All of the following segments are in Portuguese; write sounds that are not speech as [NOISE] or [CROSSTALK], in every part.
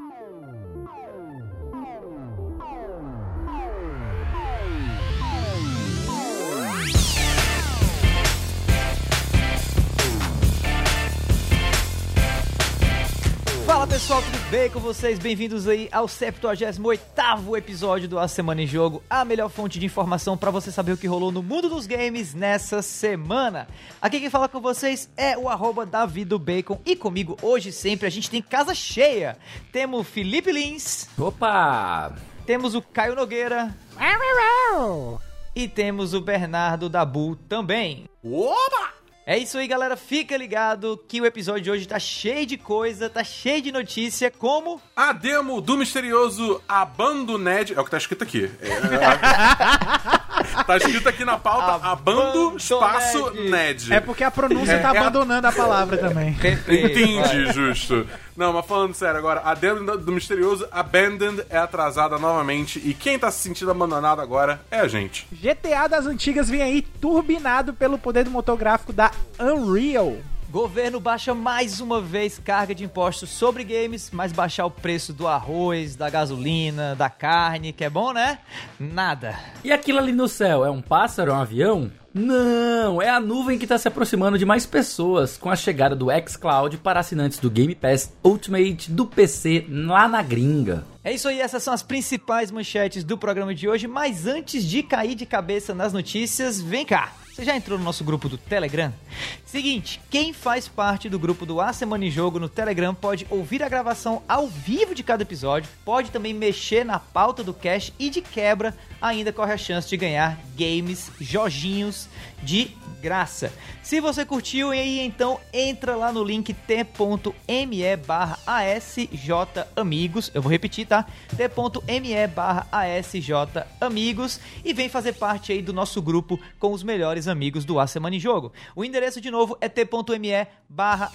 Oh. Fala pessoal, tudo bem com vocês? Bem-vindos aí ao 78º episódio do A Semana em Jogo, a melhor fonte de informação para você saber o que rolou no mundo dos games nessa semana. Aqui quem fala com vocês é o arroba Bacon e comigo hoje sempre a gente tem casa cheia. Temos o Felipe Lins, Opa! temos o Caio Nogueira e temos o Bernardo Dabu também. Opa! É isso aí, galera. Fica ligado que o episódio de hoje tá cheio de coisa, tá cheio de notícia, como A demo do misterioso Abandoned. É o que tá escrito aqui. É, [LAUGHS] tá escrito aqui na pauta: Abando Abandoned. espaço Ned. É porque a pronúncia tá É, é a- abandonando a palavra também. Perfeito. Entendi, justo. Não, mas falando sério agora, a demo do misterioso Abandoned é atrasada novamente e quem tá se sentindo abandonado agora é a gente. GTA das antigas vem aí turbinado pelo poder do motor gráfico da Unreal. Governo baixa mais uma vez carga de impostos sobre games, mas baixar o preço do arroz, da gasolina, da carne, que é bom, né? Nada. E aquilo ali no céu, é um pássaro, é um avião? Não, é a nuvem que está se aproximando de mais pessoas com a chegada do xCloud para assinantes do Game Pass Ultimate do PC lá na gringa. É isso aí, essas são as principais manchetes do programa de hoje, mas antes de cair de cabeça nas notícias, vem cá. Você já entrou no nosso grupo do Telegram? Seguinte, quem faz parte do grupo do A Semana em Jogo no Telegram pode ouvir a gravação ao vivo de cada episódio, pode também mexer na pauta do cast e de quebra ainda corre a chance de ganhar games, joginhos de graça. Se você curtiu aí então entra lá no link t.me barra amigos, eu vou repetir, tá? t.me barra amigos e vem fazer parte aí do nosso grupo com os melhores amigos do A Semana em Jogo. O endereço de novo é t.me barra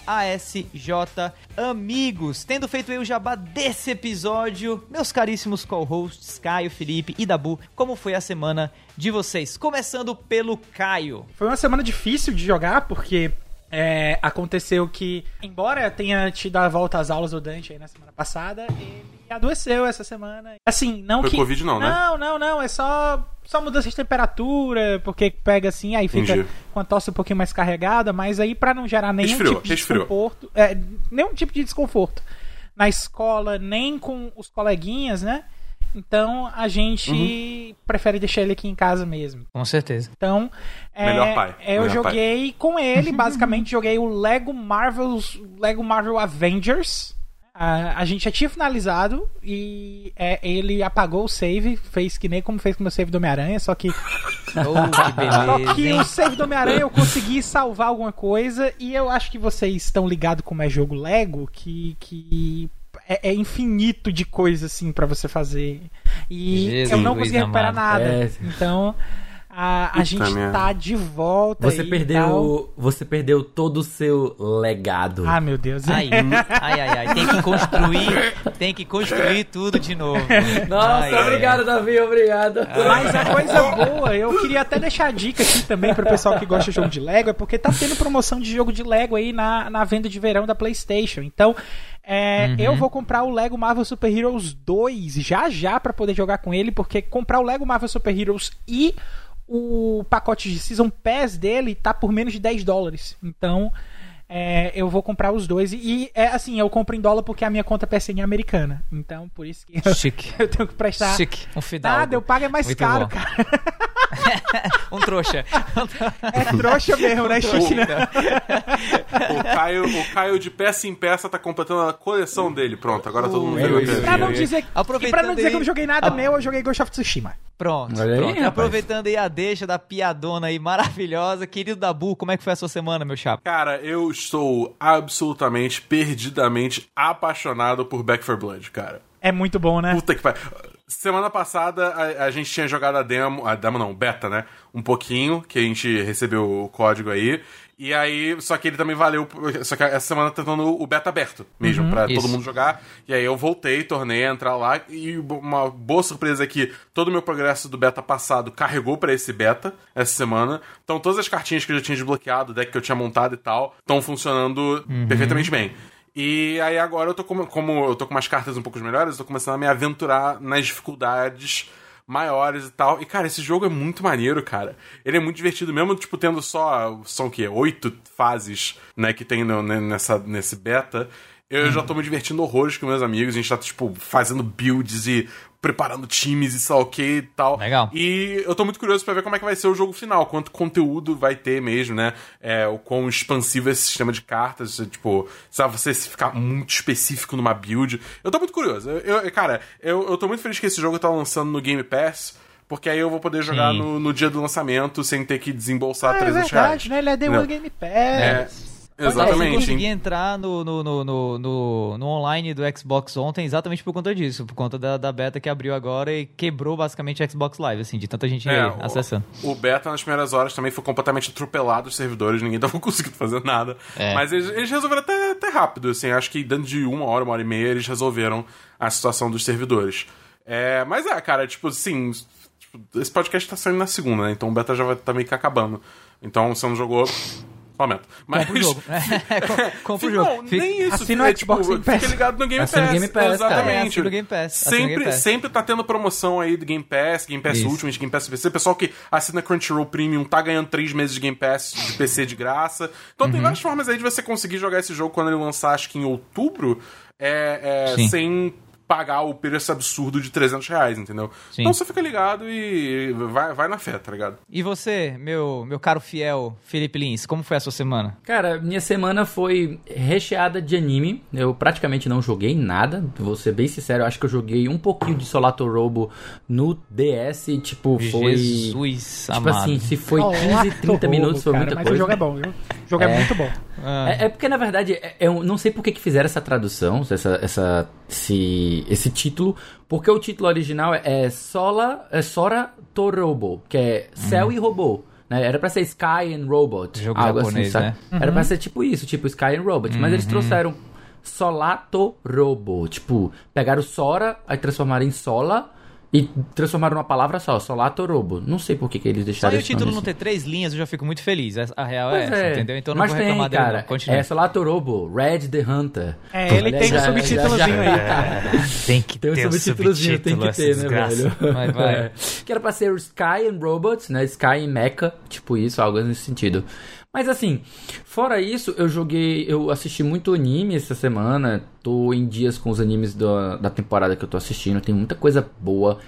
amigos. Tendo feito aí o jabá desse episódio, meus caríssimos co-hosts Caio, Felipe e Dabu, como foi a semana de vocês? Começando pelo Caio. Foi uma semana difícil de jogar, porque é, aconteceu que, embora tenha tido a volta às aulas do Dante aí na semana passada, ele adoeceu essa semana. Assim, não Foi que. Covid não, né? Não, não, não. É só, só mudança de temperatura, porque pega assim, aí fica Entendi. com a tosse um pouquinho mais carregada, mas aí pra não gerar nenhum Resfriou, tipo de resfriou. desconforto. É, nenhum tipo de desconforto na escola, nem com os coleguinhas, né? Então a gente Uhum. prefere deixar ele aqui em casa mesmo. Com certeza. Então, é, Melhor pai, é, eu melhor joguei com ele, [LAUGHS] basicamente joguei o Lego Marvel's Lego Marvel Avengers. A gente já tinha finalizado e é, ele apagou o save, fez que nem como fez com o meu save do Homem-Aranha, só que [LAUGHS] Oh, que beleza, só que hein? o save do Homem-Aranha eu consegui salvar alguma coisa e eu acho que vocês estão ligados como é jogo Lego, que, que é, é infinito de coisa assim pra você fazer. E Jesus eu não consegui recuperar nada. É. Então a, a gente merda. tá de volta. Você aí e tal. perdeu, você perdeu todo o seu legado. Ah, meu Deus. Ai, [LAUGHS] ai, ai, ai, tem que construir, tem que construir tudo de novo. Nossa, Ai, ai, obrigado, Davi, obrigado. Mas a coisa boa, eu queria até deixar a dica aqui também pro pessoal que gosta de jogo de Lego, é porque tá tendo promoção de jogo de Lego aí na, na venda de verão da PlayStation. Então, é, eu vou comprar o Lego Marvel Super Heroes 2 já já pra poder jogar com ele, porque comprar o Lego Marvel Super Heroes e o pacote de Season Pass dele tá por menos de 10 dólares. Então, é, eu vou comprar os dois. E é assim, eu compro em dólar porque a minha conta PSN é americana. Então, por isso que eu, Chique. [LAUGHS] eu tenho que prestar. Chique, um fidalgo. Nada, eu pago é mais Muito caro, bom. cara. [LAUGHS] Um trouxa. [LAUGHS] É trouxa mesmo, né, Chique? né? O Caio, o Caio de peça em peça tá completando a coleção dele. Pronto, agora todo mundo é viu isso. a Pra não dizer, e Aproveitando pra não dizer que eu não joguei nada meu, eu joguei Ghost of Tsushima. Pronto, aí, pronto. Aproveitando aí a deixa da piadona aí maravilhosa, querido Dabu, como é que foi a sua semana, meu chapa? Cara, eu estou absolutamente, perdidamente apaixonado por Back 4 Blood, cara. É muito bom, né? Puta que pariu. Semana passada a, a gente tinha jogado a demo, a demo não, beta, né? Um pouquinho, que a gente recebeu o código aí. E aí, só que ele também valeu. Só que essa semana tá dando o beta aberto mesmo, pra isso. todo mundo jogar. E aí eu voltei, tornei a entrar lá. E uma boa surpresa é que todo o meu progresso do beta passado carregou pra esse beta essa semana. Então todas as cartinhas que eu já tinha desbloqueado, o deck que eu tinha montado e tal, estão funcionando perfeitamente bem. E aí agora eu tô com, como eu tô com umas cartas um pouco melhores, eu tô começando a me aventurar nas dificuldades maiores e tal. E, cara, esse jogo é muito maneiro, cara. Ele é muito divertido, mesmo, tipo, tendo só, são o quê? Oito fases, né, que tem no, nessa, nesse beta. Eu já tô me divertindo horrores com meus amigos. A gente tá, tipo, fazendo builds e preparando times e sei lá o que e tal. Legal. E eu tô muito curioso para ver como é que vai ser o jogo final, quanto conteúdo vai ter mesmo, né? É, o quão expansivo é esse sistema de cartas, tipo, sabe, você ficar muito específico numa build. Eu tô muito curioso. Eu, eu, cara, eu, eu tô muito feliz que esse jogo tá lançando no Game Pass. Porque aí eu vou poder jogar no, no, dia do lançamento sem ter que desembolsar é, 300 é verdade, reais. né? Ele é The One Game Pass. É. Exatamente. Eu consegui entrar no, no, no, no, no online do Xbox ontem exatamente por conta disso, por conta da, da beta que abriu agora e quebrou basicamente o Xbox Live, assim, de tanta gente é, [LAUGHS] o, acessando. O beta nas primeiras horas também foi completamente atropelado os servidores, ninguém [LAUGHS] tava conseguindo fazer nada. É. Mas eles, eles, resolveram até, até rápido, assim, acho que dentro de uma hora, uma hora e meia, eles resolveram a situação dos servidores. É, mas é, cara, tipo assim, tipo, esse podcast tá saindo na segunda, né? Então o beta já vai tá meio que acabando. Então você não jogou lamento. Mas... Compra o jogo. [LAUGHS] [LAUGHS] Compra o jogo. Não, nem isso. Assina é, o Xbox tipo, Fica ligado no Game Pass. Game Pass Exatamente. Cara. Game Pass. Sempre, Game Pass. sempre tá tendo promoção aí do Game Pass, Game Pass isso. Ultimate, Game Pass PC. Pessoal que assina Crunchyroll Premium tá ganhando 3 meses de Game Pass de PC de graça. Então uhum. tem várias formas aí de você conseguir jogar esse jogo quando ele lançar, acho que em outubro, é, é sem pagar o preço absurdo de 300 reais, entendeu? Sim. Então você fica ligado e vai, vai na fé, tá ligado? E você, meu, meu caro fiel Felipe Lins, como foi a sua semana? Cara, minha semana foi recheada de anime. Eu praticamente não joguei nada, vou ser bem sincero. Eu acho que eu joguei um pouquinho de Solato Robo no DS e, tipo, foi. Jesus, Tipo amado. assim, se foi 15, 30 minutos, foi muita coisa. Mas o jogo é bom, viu? O jogo é, é muito bom. Ah. É, é, porque, na verdade, é, eu não sei por que fizeram essa tradução, essa, essa, esse, esse título, porque o título original é Sola, é Sora Torobo, que é Céu hum. e Robô. Né? Era pra ser Sky and Robot. Jogo algo assim, japonês, assim, né? Uhum. Era pra ser tipo isso, tipo Sky and Robot. Uhum. Mas eles uhum. trouxeram Solato Robo. Tipo, pegaram Sora, aí transformaram em Sola e transformaram uma palavra só, Solato Robo. Não sei por que, que eles deixaram Só o título não ter três linhas, eu já fico muito feliz. A real é pois é essa, entendeu? Então não Mas vou reclamar tem, dele, cara, Continue. É Solato Robo, Red the Hunter. É, ele tem um subtítulozinho aí. [LAUGHS] Tem que tem ter um subtítulozinho, tem que ter, né, velho? Vai, vai. [LAUGHS] É. Que era pra ser Sky and Robots, né? Sky and Mecha, tipo isso, algo nesse sentido. Mas assim, fora isso, eu joguei, eu assisti muito anime essa semana. Tô em dias com os animes da, da temporada que eu tô assistindo. Tem muita coisa boa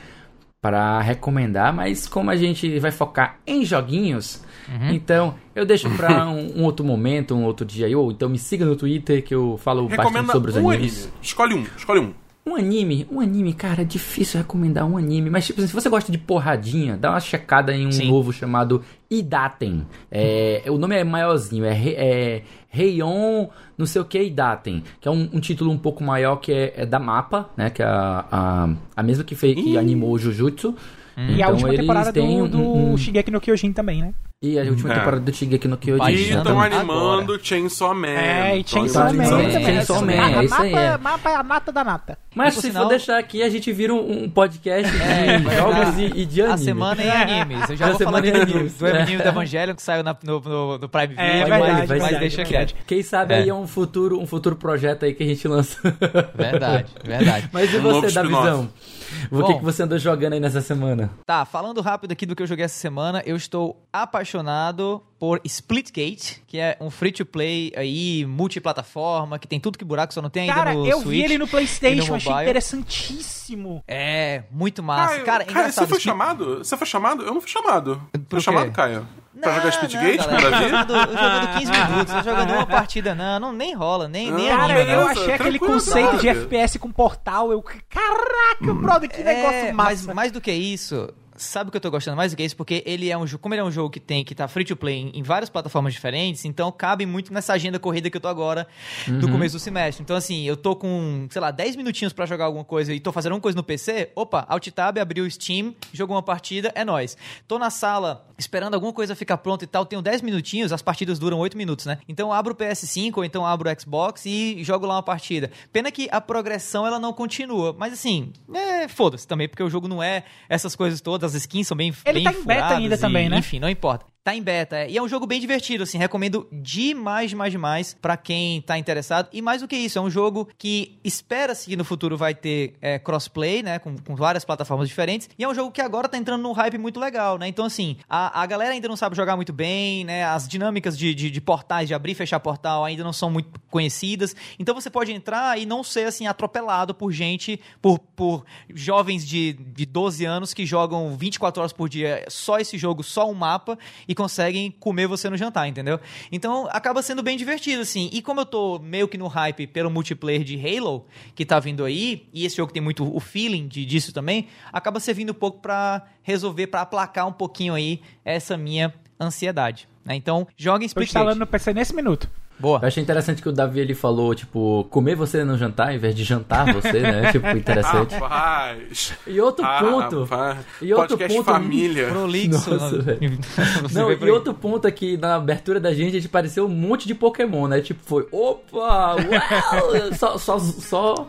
para recomendar, mas como a gente vai focar em joguinhos, uhum. então eu deixo para [LAUGHS] um, um, outro momento, um outro dia. Ou então me siga no Twitter que eu falo Recomenda bastante sobre os um animes. Anime. Escolhe um, escolhe um. Um anime, um anime, cara, é difícil recomendar um anime, mas tipo, se você gosta de porradinha, dá uma checada em um Sim. novo chamado Idaten. É, o nome é maiorzinho, é, é Heion, não sei o que, Idaten, que é um, um, título um pouco maior que é, é da Mapa, né, que é a, a, a mesma que, fez, que animou o Jujutsu. Hum. E então, a última temporada do, um, do um, Shigeki no Kyojin também, né? E a última é. temporada do Shigeki no Kyojin. E estão animando Chainsaw Man. É, e Chainsaw Man também. Chainsaw Man, é isso aí. É. Mapa é a nata da nata. Mas se for deixar aqui, a gente vira um, podcast de é, jogos e, e, de anime. A semana em [LAUGHS] animes. Eu já a vou falar aqui do, do Evangelho do Evangelho que saiu na, no, no, no Prime Video. É, verdade, mas, mas deixa quieto. Quem sabe aí é um futuro, um futuro projeto aí que a gente lança. Verdade, verdade. [LAUGHS] Mas e você, da visão? O que, que você andou jogando aí nessa semana? Tá, falando rápido aqui do que eu joguei essa semana, eu estou apaixonado por Splitgate, que é um free-to-play aí, multiplataforma, que tem tudo que buraco só não tem cara, ainda no eu Switch. vi ele no Playstation, achei interessantíssimo. É, muito massa. Caio, cara, Caio você foi que... chamado? Você foi chamado? Eu não fui chamado. Por foi chamado, Caio? Pra jogar Splitgate, pra ver? Jogando, jogando 15 minutos, tô jogando uma partida, não, não nem rola, nem, nem Cara, anima, eu achei aquele conceito de FPS com portal, eu, caraca, brother, que é, negócio massa. Mas mais do que isso, sabe o que eu tô gostando mais do que isso? Porque ele é um jogo, como ele é um jogo que tem que tá free to play em, em várias plataformas diferentes, então cabe muito nessa agenda corrida que eu tô agora uhum. do começo do semestre. Então assim, eu tô com, sei lá, 10 minutinhos para jogar alguma coisa e tô fazendo alguma coisa no PC, opa, Alt Tab, abriu o Steam, jogou uma partida, é nós. Tô na sala esperando alguma coisa ficar pronta e tal, tenho 10 minutinhos, as partidas duram 8 minutos, né? Então eu abro o PS5 ou então abro o Xbox e jogo lá uma partida. Pena que a progressão ela não continua, mas assim, é, foda-se também, porque o jogo não é essas coisas todas, as skins são bem Ele bem tá em beta ainda e, também, né? Enfim, não importa. Tá em beta, é. E é um jogo bem divertido, assim, recomendo demais, demais, demais pra quem tá interessado. E mais do que isso, é um jogo que espera-se que no futuro vai ter é, crossplay, né, com, com, várias plataformas diferentes. E é um jogo que agora tá entrando num hype muito legal, né? Então, assim, a, a galera ainda não sabe jogar muito bem, né? As dinâmicas de, de, de portais, de abrir e fechar portal ainda não são muito conhecidas. Então você pode entrar e não ser, assim, atropelado por gente, por, por jovens de, de 12 anos que jogam 24 horas por dia só esse jogo, só um mapa e conseguem comer você no jantar, entendeu? Então acaba sendo bem divertido, assim. E como eu tô meio que no hype pelo multiplayer de Halo, que tá vindo aí, e esse jogo tem muito o feeling de, disso também, acaba servindo um pouco para resolver, para aplacar um pouquinho aí essa minha ansiedade. Né? Então, joga em Split Tô instalando no PC nesse minuto. Boa. Eu achei interessante que o Davi ele falou, tipo, comer você no jantar em vez de jantar você, né? [LAUGHS] tipo, interessante. Rapaz. E outro ah, ponto. Rapaz. E outro Podcast ponto. família. Prolixo. Nossa, Não, [LAUGHS] e outro ponto aqui, na abertura da gente, a gente pareceu um monte de Pokémon, né? Tipo, foi, opa, uau, [LAUGHS] só, só, só,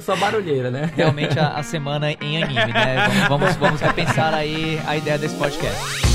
só barulheira, né? Realmente a, a semana em anime, né? Vamos, vamos, vamos repensar aí a ideia desse podcast.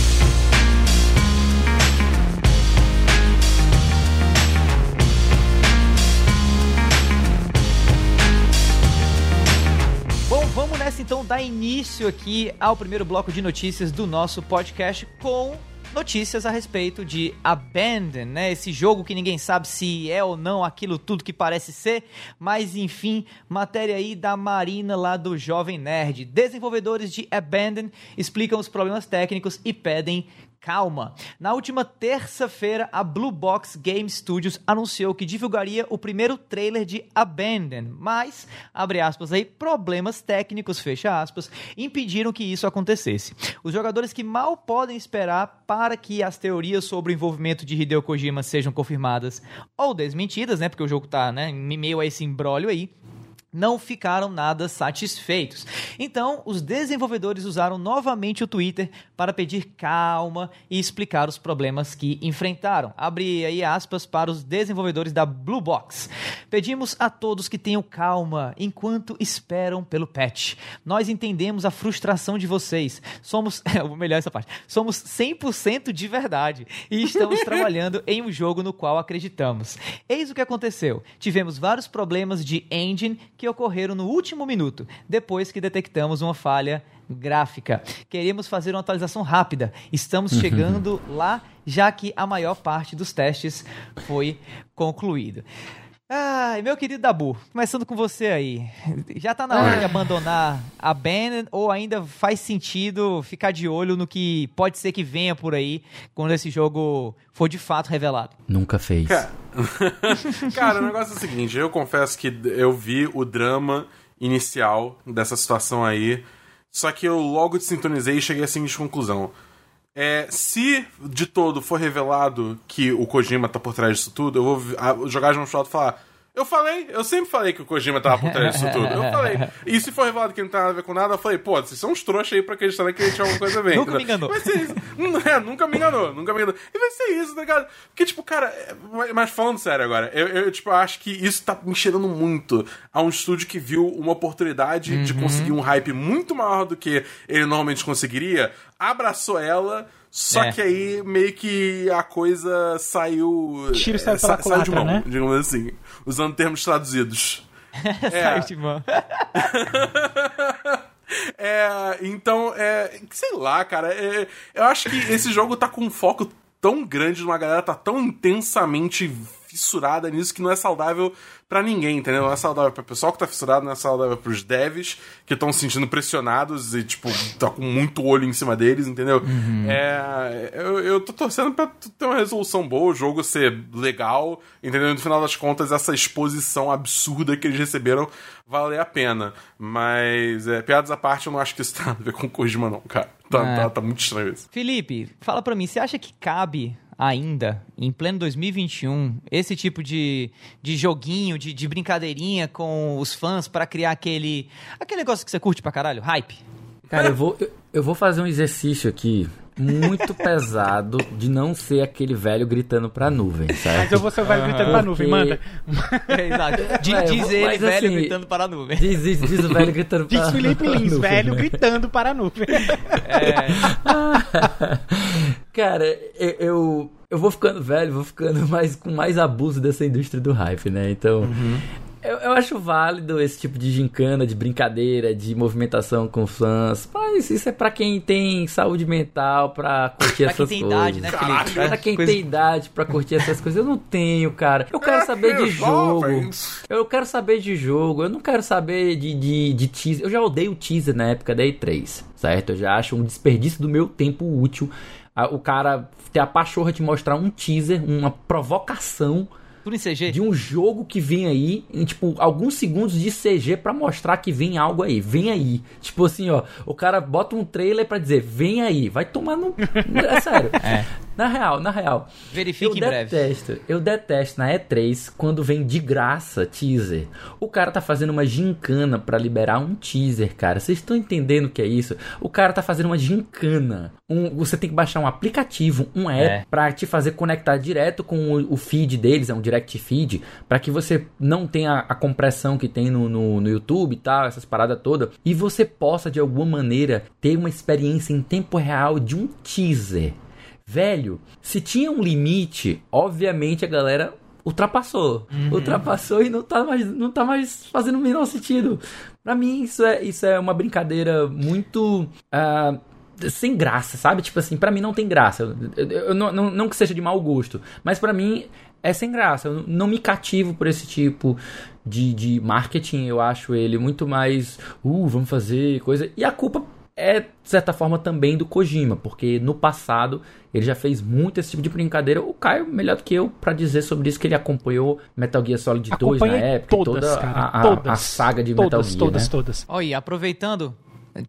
Nessa então dar início aqui ao primeiro bloco de notícias do nosso podcast com notícias a respeito de Abandon, né? Esse jogo que ninguém sabe se é ou não aquilo tudo que parece ser, mas enfim, matéria aí da Marina lá do Jovem Nerd. Desenvolvedores de Abandon explicam os problemas técnicos e pedem calma. Na última terça-feira, a Blue Box Game Studios anunciou que divulgaria o primeiro trailer de Abandon, mas, abre aspas aí, problemas técnicos, fecha aspas, impediram que isso acontecesse. Os jogadores que mal podem esperar para que as teorias sobre o envolvimento de Hideo Kojima sejam confirmadas ou desmentidas, né, porque o jogo tá, né, meio a esse embrólio aí, não ficaram nada satisfeitos. Então, os desenvolvedores usaram novamente o Twitter para pedir calma e explicar os problemas que enfrentaram. Abre aí aspas para os desenvolvedores da Blue Box. Pedimos a todos que tenham calma enquanto esperam pelo patch. Nós entendemos a frustração de vocês. Somos, [LAUGHS] vou melhor essa parte. Somos 100% de verdade e estamos [LAUGHS] trabalhando em um jogo no qual acreditamos. Eis o que aconteceu. Tivemos vários problemas de engine que que ocorreram no último minuto, depois que detectamos uma falha gráfica. Queremos fazer uma atualização rápida. Estamos uhum. chegando lá, já que a maior parte dos testes foi concluído. Ai, meu querido Dabu, começando com você aí. Já tá na hora de abandonar a Ben ou ainda faz sentido ficar de olho no que pode ser que venha por aí quando esse jogo for de fato revelado? Nunca fez. Cara, [LAUGHS] Cara o negócio é o seguinte, eu confesso que eu vi o drama inicial dessa situação aí, só que eu logo te sintonizei e cheguei à seguinte conclusão. É, se de todo for revelado que o Kojima tá por trás disso tudo, eu vou jogar de um shot e falar eu falei, eu sempre falei que o Kojima tava por trás disso tudo. Eu falei. [LAUGHS] E se for revelado que não tem nada a ver com nada, eu falei, pô, vocês são uns trouxas aí pra acreditar que ele tinha alguma coisa a ver. nunca me enganou. Vai ser isso. [LAUGHS] É, nunca me enganou, nunca me enganou. E vai ser isso, tá ligado? Porque, tipo, cara, é, mas falando sério agora, eu, eu tipo, acho que isso tá me cheirando muito a um estúdio que viu uma oportunidade uhum. de conseguir um hype muito maior do que ele normalmente conseguiria, abraçou ela só é. que aí meio que a coisa saiu. Tiro saiu, é, sa saiu de mão, né? digamos assim. Usando termos traduzidos. [LAUGHS] é. Saiu de mão. [LAUGHS] é, então, é, sei lá, cara. É, eu acho que esse jogo tá com um foco tão grande numa galera, tá tão intensamente fissurada nisso que não é saudável para ninguém, entendeu? Não é saudável pra pessoal que tá fissurado, não é saudável pros devs que estão se sentindo pressionados e, tipo, tá com muito olho em cima deles, entendeu? Uhum. É, eu, eu tô torcendo pra ter uma resolução boa, o jogo ser legal, entendeu? No final das contas, essa exposição absurda que eles receberam vale a pena. Mas, é, piadas à parte, eu não acho que isso nada a ver com o Kojima, não, cara. Tá, é. tá, tá muito estranho isso. Felipe, fala pra mim, você acha que cabe ainda, em pleno 2021, esse tipo de, de joguinho, de, de brincadeirinha com os fãs para criar aquele, aquele negócio que você curte pra caralho, hype? Cara, eu vou, eu, eu vou fazer um exercício aqui muito pesado de não ser aquele velho gritando pra nuvem, certo? Mas eu vou ser o velho gritando pra nuvem, manda. É, exato. Diz, Velho, diz ele, mas velho, assim, gritando para a nuvem. Diz, diz, diz o velho gritando pra Diz Felipe Lins, nuvem, velho né? gritando para a nuvem. [LAUGHS] Cara, eu, eu, eu vou ficando velho, vou ficando mais com mais abuso dessa indústria do hype, né? Então, eu, eu acho válido esse tipo de gincana, de brincadeira, de movimentação com fãs. Mas isso é pra quem tem saúde mental, pra curtir Pra quem essas tem coisas. idade, né, Felipe? Pra quem Coisa- tem idade pra curtir essas coisas, eu não tenho, cara. Eu quero saber de jogo. Jovens. Eu quero saber de jogo, eu não quero saber de, de, de teaser. Eu já odeio teaser na época da E3, certo? Eu já acho um desperdício do meu tempo útil. O cara ter a pachorra de mostrar um teaser, uma provocação Tudo em CG? de um jogo que vem aí, em tipo, alguns segundos de CG pra mostrar que vem algo aí, vem aí. Tipo assim, ó, o cara bota um trailer pra dizer, vem aí, vai tomar no. [LAUGHS] É sério. Na real, na real. Verifique eu em breve. detesto, eu detesto na E3 quando vem de graça teaser. O cara tá fazendo uma gincana pra liberar um teaser, cara. Vocês estão entendendo o que é isso? O cara tá fazendo uma gincana. Um, você tem que baixar um aplicativo, um app, É. pra te fazer conectar direto com o, o feed deles, é um direct feed, pra que você não tenha a compressão que tem no, no, no YouTube e tal, essas paradas todas, e você possa de alguma maneira ter uma experiência em tempo real de um teaser. Velho, se tinha um limite, obviamente a galera ultrapassou. Ultrapassou e não tá mais, não tá mais fazendo o menor sentido. Pra mim, isso é, isso é uma brincadeira muito. ah, sem graça, sabe? Tipo assim, pra mim não tem graça. Eu, eu- eu não, não, não que seja de mau gosto, mas pra mim é sem graça. Eu não me cativo por esse tipo de, de marketing. Eu acho ele muito mais. Uh, vamos fazer coisa. E a culpa é, de certa forma, também do Kojima, porque no passado ele já fez muito esse tipo de brincadeira. O Caio, melhor do que eu, pra dizer sobre isso, que ele acompanhou Metal Gear Solid 2 na Acompanhei época, e todas, toda cara. a, a- todas. a saga de todas, Metal Gear. Todas, né? todas. Olha, e aproveitando,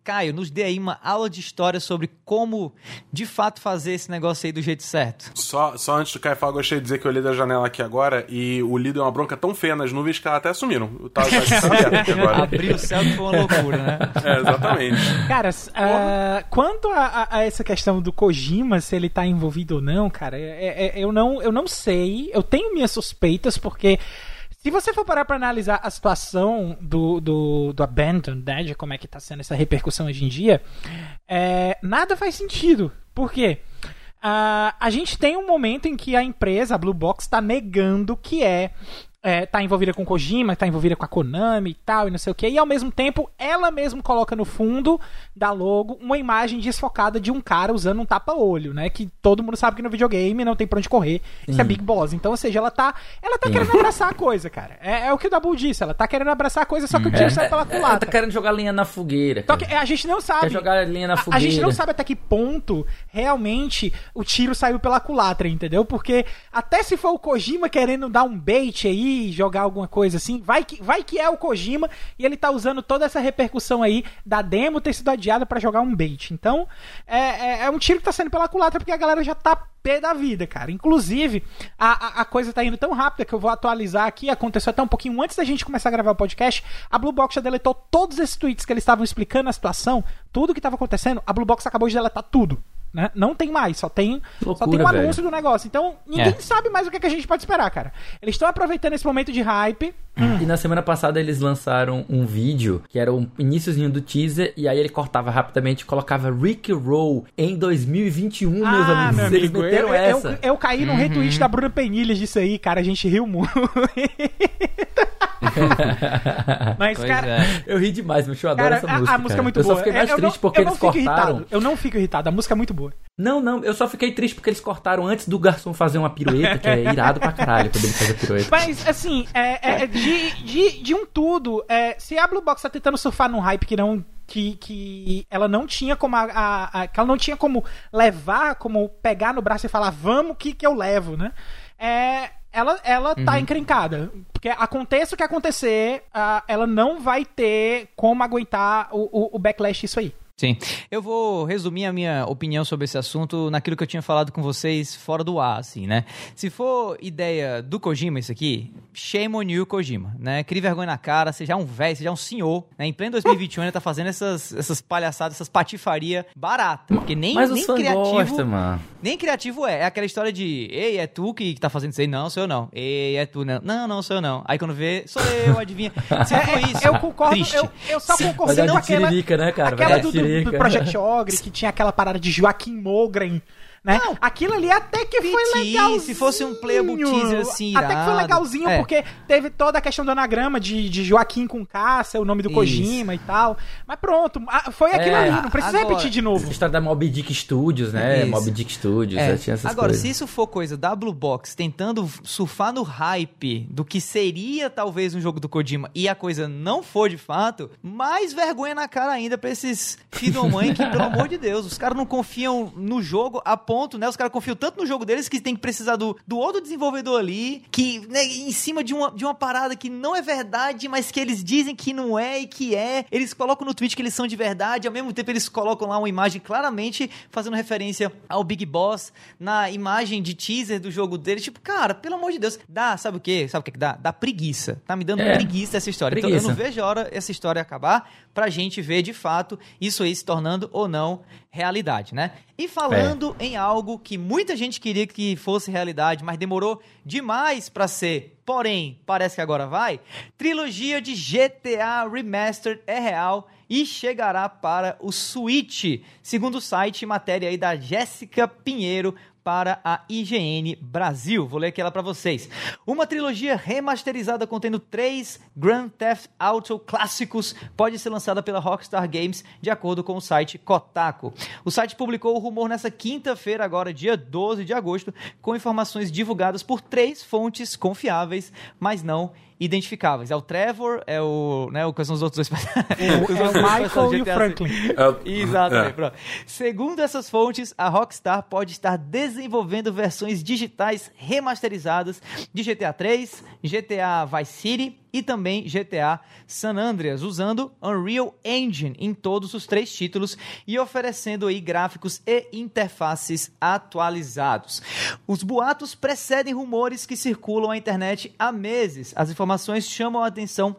Caio, nos dê aí uma aula de história sobre como de fato fazer esse negócio aí do jeito certo. Só, só antes do Caio falar, gostaria de dizer que eu olhei da janela aqui agora e o Lido é uma bronca tão feia nas nuvens que elas até sumiram. Eu tava, [LAUGHS] agora. Abrir o céu que foi uma loucura, né? É, exatamente. Cara, ah, quanto a, a- a essa questão do Kojima, se ele tá envolvido ou não, cara, é- é- eu, não, eu não sei. Eu tenho minhas suspeitas, porque se você for parar pra analisar a situação do, do, do Abandoned, né, de como é que tá sendo essa repercussão hoje em dia, é, nada faz sentido. Por quê? Ah, a gente tem um momento em que a empresa, a Blue Box, está negando que é, é, tá envolvida com Kojima, tá envolvida com a Konami e tal, e não sei o que, e ao mesmo tempo ela mesmo coloca no fundo da logo uma imagem desfocada de um cara usando um tapa-olho, né? Que todo mundo sabe que no videogame não tem pra onde correr, isso é Big Boss. Então, ou seja, ela tá, ela tá querendo abraçar a coisa, cara. É, é o que o Dabu disse, ela tá querendo abraçar a coisa, só que o tiro sai pela Ela tá querendo jogar lenha na fogueira. Só cara. que a gente não sabe. Quer jogar lenha na A- A, fogueira. gente não sabe até que ponto realmente o tiro saiu pela culatra, entendeu? Porque até se for o Kojima querendo dar um bait aí, jogar alguma coisa assim, vai que, vai que é o Kojima e ele tá usando toda essa repercussão aí da demo ter sido adiada pra jogar um bait. Então, é, é, é um tiro que tá saindo pela culatra porque a galera já tá pé da vida, cara. Inclusive, a, a, a coisa tá indo tão rápida que eu vou atualizar aqui. Aconteceu até um pouquinho antes da gente começar a gravar o podcast. A Blue Box já deletou todos esses tweets que eles estavam explicando a situação, tudo que tava acontecendo. A Blue Box acabou de deletar tudo. Né? Não tem mais, só tem, só Loucura, tem um velho. anúncio do negócio. Então, ninguém É. sabe mais o que, é que a gente pode esperar, cara. Eles estão aproveitando esse momento de hype. E na semana passada eles lançaram um vídeo que era o iníciozinho do teaser e aí ele cortava rapidamente e colocava Rick Roll em 2021, meus ah, amigos. meu eles amigo, meteram eu, eu- essa. Eu, eu caí no retweet da Bruna Penilhas disso aí, cara. A gente riu muito. [LAUGHS] [LAUGHS] Mas, Pois cara, é. Eu ri demais, meu. Eu adoro Cara, essa a, música. a música é muito eu boa. só fiquei mais É, eu triste não- porque eu eles fico cortaram. Irritado. Eu não fico irritado. A música é muito boa. Não, não, eu só fiquei triste porque eles cortaram antes do garçom fazer uma pirueta, que é irado pra caralho quando ele faz a pirueta. Mas, assim, é, é, de, de, de um tudo, é, se a Blue Box tá tentando surfar num hype que não. Que, que ela não tinha como a, a- a- que ela não tinha como levar, como pegar no braço e falar, vamos que, que eu levo, né? É, ela, ela tá encrencada. Porque aconteça o que acontecer, ah, ela não vai ter como aguentar o, o, o backlash disso aí. Sim. Eu vou resumir a minha opinião sobre esse assunto naquilo que eu tinha falado com vocês fora do ar, assim, né? Se for ideia do Kojima isso aqui, shame on you, Kojima, né? Crie vergonha na cara, seja um velho, seja um senhor, né? Em pleno 2021 ele tá fazendo essas, essas palhaçadas, essas patifaria barata, porque nem, Mas nem criativo... gostam, mano. Nem criativo é. É aquela história de, ei, é tu que tá fazendo isso aí? Não, sou eu não. Ei, é tu, não. Não, não, sou eu não. Aí quando vê, sou eu, adivinha. Se [LAUGHS] for isso, Eu concordo, triste. eu, eu só concordo dar com de aquela, né, cara? Aquela do, do. Project Ogre, que tinha aquela parada de Joaquim Mogren, né? Não. Aquilo ali até que foi Piti, legalzinho. se fosse um playable teaser assim, Até que foi irado. legalzinho, É. porque teve toda a questão do anagrama de, de Joaquim com Caça, o nome do Isso. Kojima e tal. Mas pronto, foi aquilo É, ali, não precisa agora- repetir de novo. A história da Mob Dick Studios, né? Isso. Mob Dick Studios, É. é, tinha essas Agora, coisas. se isso for coisa da Blue Box tentando surfar no hype do que seria talvez um jogo do Kojima e a coisa não for de fato, mais vergonha na cara ainda pra esses filhos da mãe que, pelo amor de Deus, os caras não confiam no jogo a ponto, né? Os caras confiam tanto no jogo deles que tem que precisar do, do outro desenvolvedor ali, que, né, em cima de uma, de uma parada que não é verdade, mas que eles dizem que não é e que é. Eles colocam no tweet que eles são de verdade, ao mesmo tempo eles colocam lá uma imagem claramente fazendo referência ao Big Boss na imagem de teaser do jogo dele. Tipo, cara, pelo amor de Deus, dá, sabe o quê? Sabe o que que dá? Dá preguiça. Tá me dando É. preguiça essa história. Então Preguiça. eu não vejo a hora essa história acabar pra gente ver de fato isso aí se tornando ou não realidade, né? E falando em algo que muita gente queria que fosse realidade, mas demorou demais pra ser, porém, parece que agora vai. Trilogia de GTA Remastered é real e chegará para o Switch, segundo o site matéria aí da Jéssica Pinheiro para a IGN Brasil. Vou ler aqui ela para vocês. Uma trilogia remasterizada contendo três Grand Theft Auto clássicos pode ser lançada pela Rockstar Games, de acordo com o site Kotaku. O site publicou o rumor nessa quinta-feira, agora dia 12 de agosto, com informações divulgadas por três fontes confiáveis, mas não identificáveis. É o Trevor, é o, né, o quais são os outros dois os [LAUGHS] é o outros Michael e o. Franklin. [LAUGHS] Exatamente, É. pronto. Segundo essas fontes, a Rockstar pode estar desenvolvendo versões digitais remasterizadas de GTA 3, GTA Vice City e também GTA San Andreas, usando Unreal Engine em todos os três títulos e oferecendo aí gráficos e interfaces atualizados. Os boatos precedem rumores que circulam na internet há meses. As informações chamam a atenção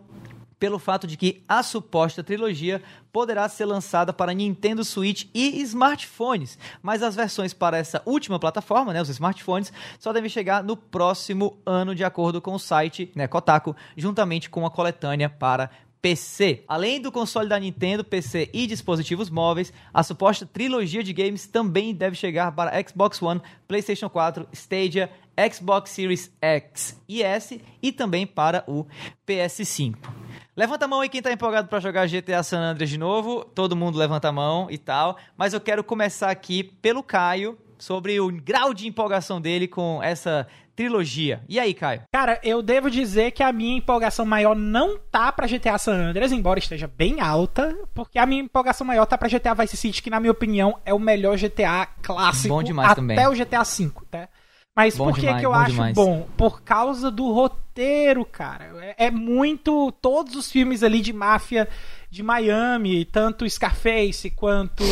pelo fato de que a suposta trilogia poderá ser lançada para Nintendo Switch e smartphones, mas as versões para essa última plataforma, né, os smartphones, só devem chegar no próximo ano, de acordo com o site né, Kotaku, juntamente com a coletânea para PC. Além do console da Nintendo, PC e dispositivos móveis, a suposta trilogia de games também deve chegar para Xbox One, PlayStation 4, Stadia, Xbox Series X e S e também para o PS5. Levanta a mão aí quem tá empolgado pra jogar GTA San Andreas de novo. Todo mundo levanta a mão e tal. Mas eu quero começar aqui pelo Caio sobre o grau de empolgação dele com essa trilogia. E aí, Caio? Cara, eu devo dizer que a minha empolgação maior não tá pra GTA San Andreas, embora esteja bem alta, porque a minha empolgação maior tá pra GTA Vice City, que na minha opinião é o melhor GTA clássico Bom demais até também. o GTA V, tá? Mas Bom por que demais, que eu bom acho demais. bom? Por causa do roteiro, cara. É, é muito todos os filmes ali de máfia de Miami, tanto Scarface quanto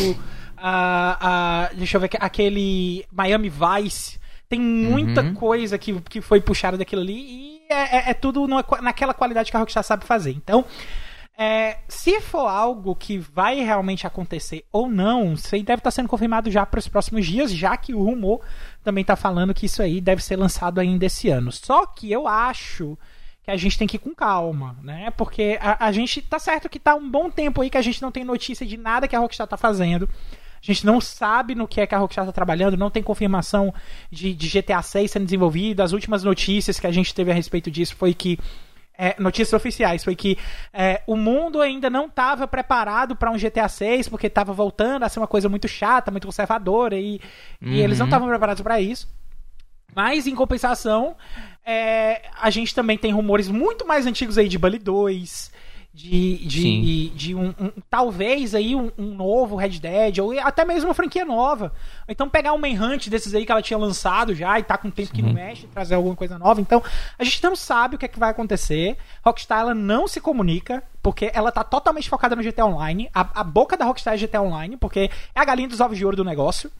deixa eu ver aquele Miami Vice. Tem muita Uhum. coisa que, que foi puxada daquilo ali e é, é- é tudo naquela qualidade que a Rockstar sabe fazer. Então, é, se for algo que vai realmente acontecer ou não, isso aí deve estar sendo confirmado já para os próximos dias, já que o rumor também está falando que isso aí deve ser lançado ainda esse ano. Só que eu acho que a gente tem que ir com calma, né? Porque a, a gente tá certo que tá um bom tempo aí que a gente não tem notícia de nada que a Rockstar tá fazendo. A gente não sabe no que é que a Rockstar tá trabalhando, não tem confirmação de, de GTA 6 sendo desenvolvido. As últimas notícias que a gente teve a respeito disso foi que é, notícias oficiais foi que é, o mundo ainda não estava preparado para um GTA 6 porque estava voltando a ser uma coisa muito chata, muito conservadora e, e eles não estavam preparados para isso. Mas, em compensação, é, a gente também tem rumores muito mais antigos aí de Bully 2, de, de, de um, um, talvez aí um, um, novo Red Dead, ou até mesmo uma franquia nova. Então pegar um Manhunt desses aí que ela tinha lançado já e tá com tempo Sim. que não mexe, trazer alguma coisa nova. Então, a gente não sabe o que é que vai acontecer. Rockstar ela não se comunica, porque ela tá totalmente focada no GTA Online. A, a boca da Rockstar é GTA Online, porque é a galinha dos ovos de ouro do negócio.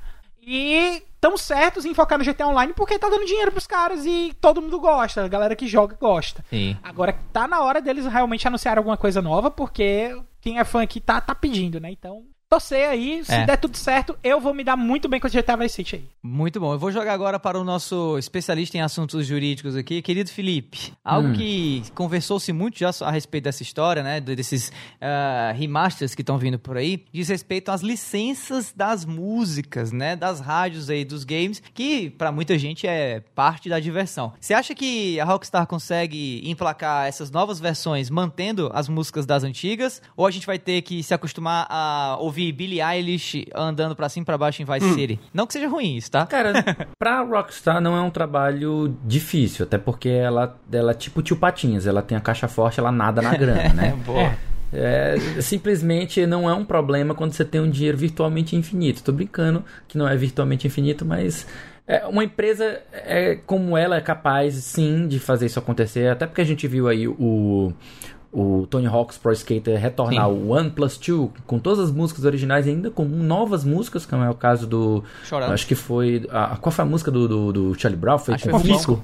E tão certos em focar no GTA Online porque tá dando dinheiro pros caras e todo mundo gosta, a galera que joga gosta. Sim. Agora tá na hora deles realmente anunciar alguma coisa nova, porque quem é fã aqui tá, tá pedindo, né? Então torcer aí, se é. der tudo certo, eu vou me dar muito bem com o GTA Vice City aí. Muito bom. Eu vou jogar agora para o nosso especialista em assuntos jurídicos aqui, querido Felipe. Algo hum. que conversou-se muito já a respeito dessa história, né, desses uh, remasters que estão vindo por aí, diz respeito às licenças das músicas, né, das rádios aí dos games, que para muita gente é parte da diversão. Você acha que a Rockstar consegue emplacar essas novas versões mantendo as músicas das antigas, ou a gente vai ter que se acostumar a ouvir ouvir Billie Eilish andando pra cima e pra baixo em Vice hum. City. Não que seja ruim isso, tá? Cara, [LAUGHS] pra Rockstar não é um trabalho difícil, até porque ela, ela é tipo tio Patinhas, ela tem a caixa forte, ela nada na [LAUGHS] grana, né? Boa. É, simplesmente não é um problema quando você tem um dinheiro virtualmente infinito. Tô brincando que não é virtualmente infinito, mas é, uma empresa é, como ela é capaz, sim, de fazer isso acontecer. Até porque a gente viu aí o, o Tony Hawk's Pro Skater retornar Sim. o One Plus Two com todas as músicas originais ainda com novas músicas, como é o caso do. Chorando. Acho que foi. A, qual foi a música do, do, do Charlie Brown? Foi acho Confisco.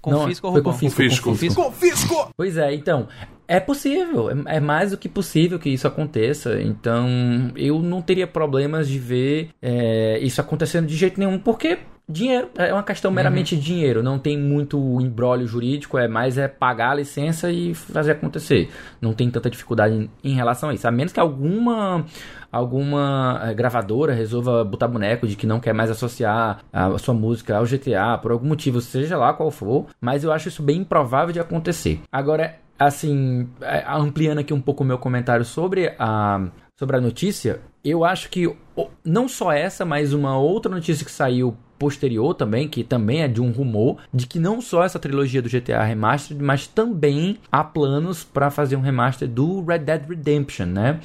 Confisco Não, ou foi confisco, confisco. Confisco. confisco. Pois é, então. É possível, é, é mais do que possível que isso aconteça. Então, eu não teria problemas de ver é, isso acontecendo de jeito nenhum, porque Dinheiro, é uma questão meramente uhum. de dinheiro, não tem muito embrólio jurídico, é mais é pagar a licença e fazer acontecer. Não tem tanta dificuldade em, em relação a isso. A menos que alguma alguma é, gravadora resolva botar boneco de que não quer mais associar a, a sua música ao GTA por algum motivo, seja lá qual for, mas eu acho isso bem improvável de acontecer. Agora, assim, é, ampliando aqui um pouco o meu comentário sobre a sobre a notícia, eu acho que não só essa, mas uma outra notícia que saiu posterior também, que também é de um rumor, de que não só essa trilogia do GTA Remastered, mas também há planos para fazer um remaster do Red Dead Redemption, né?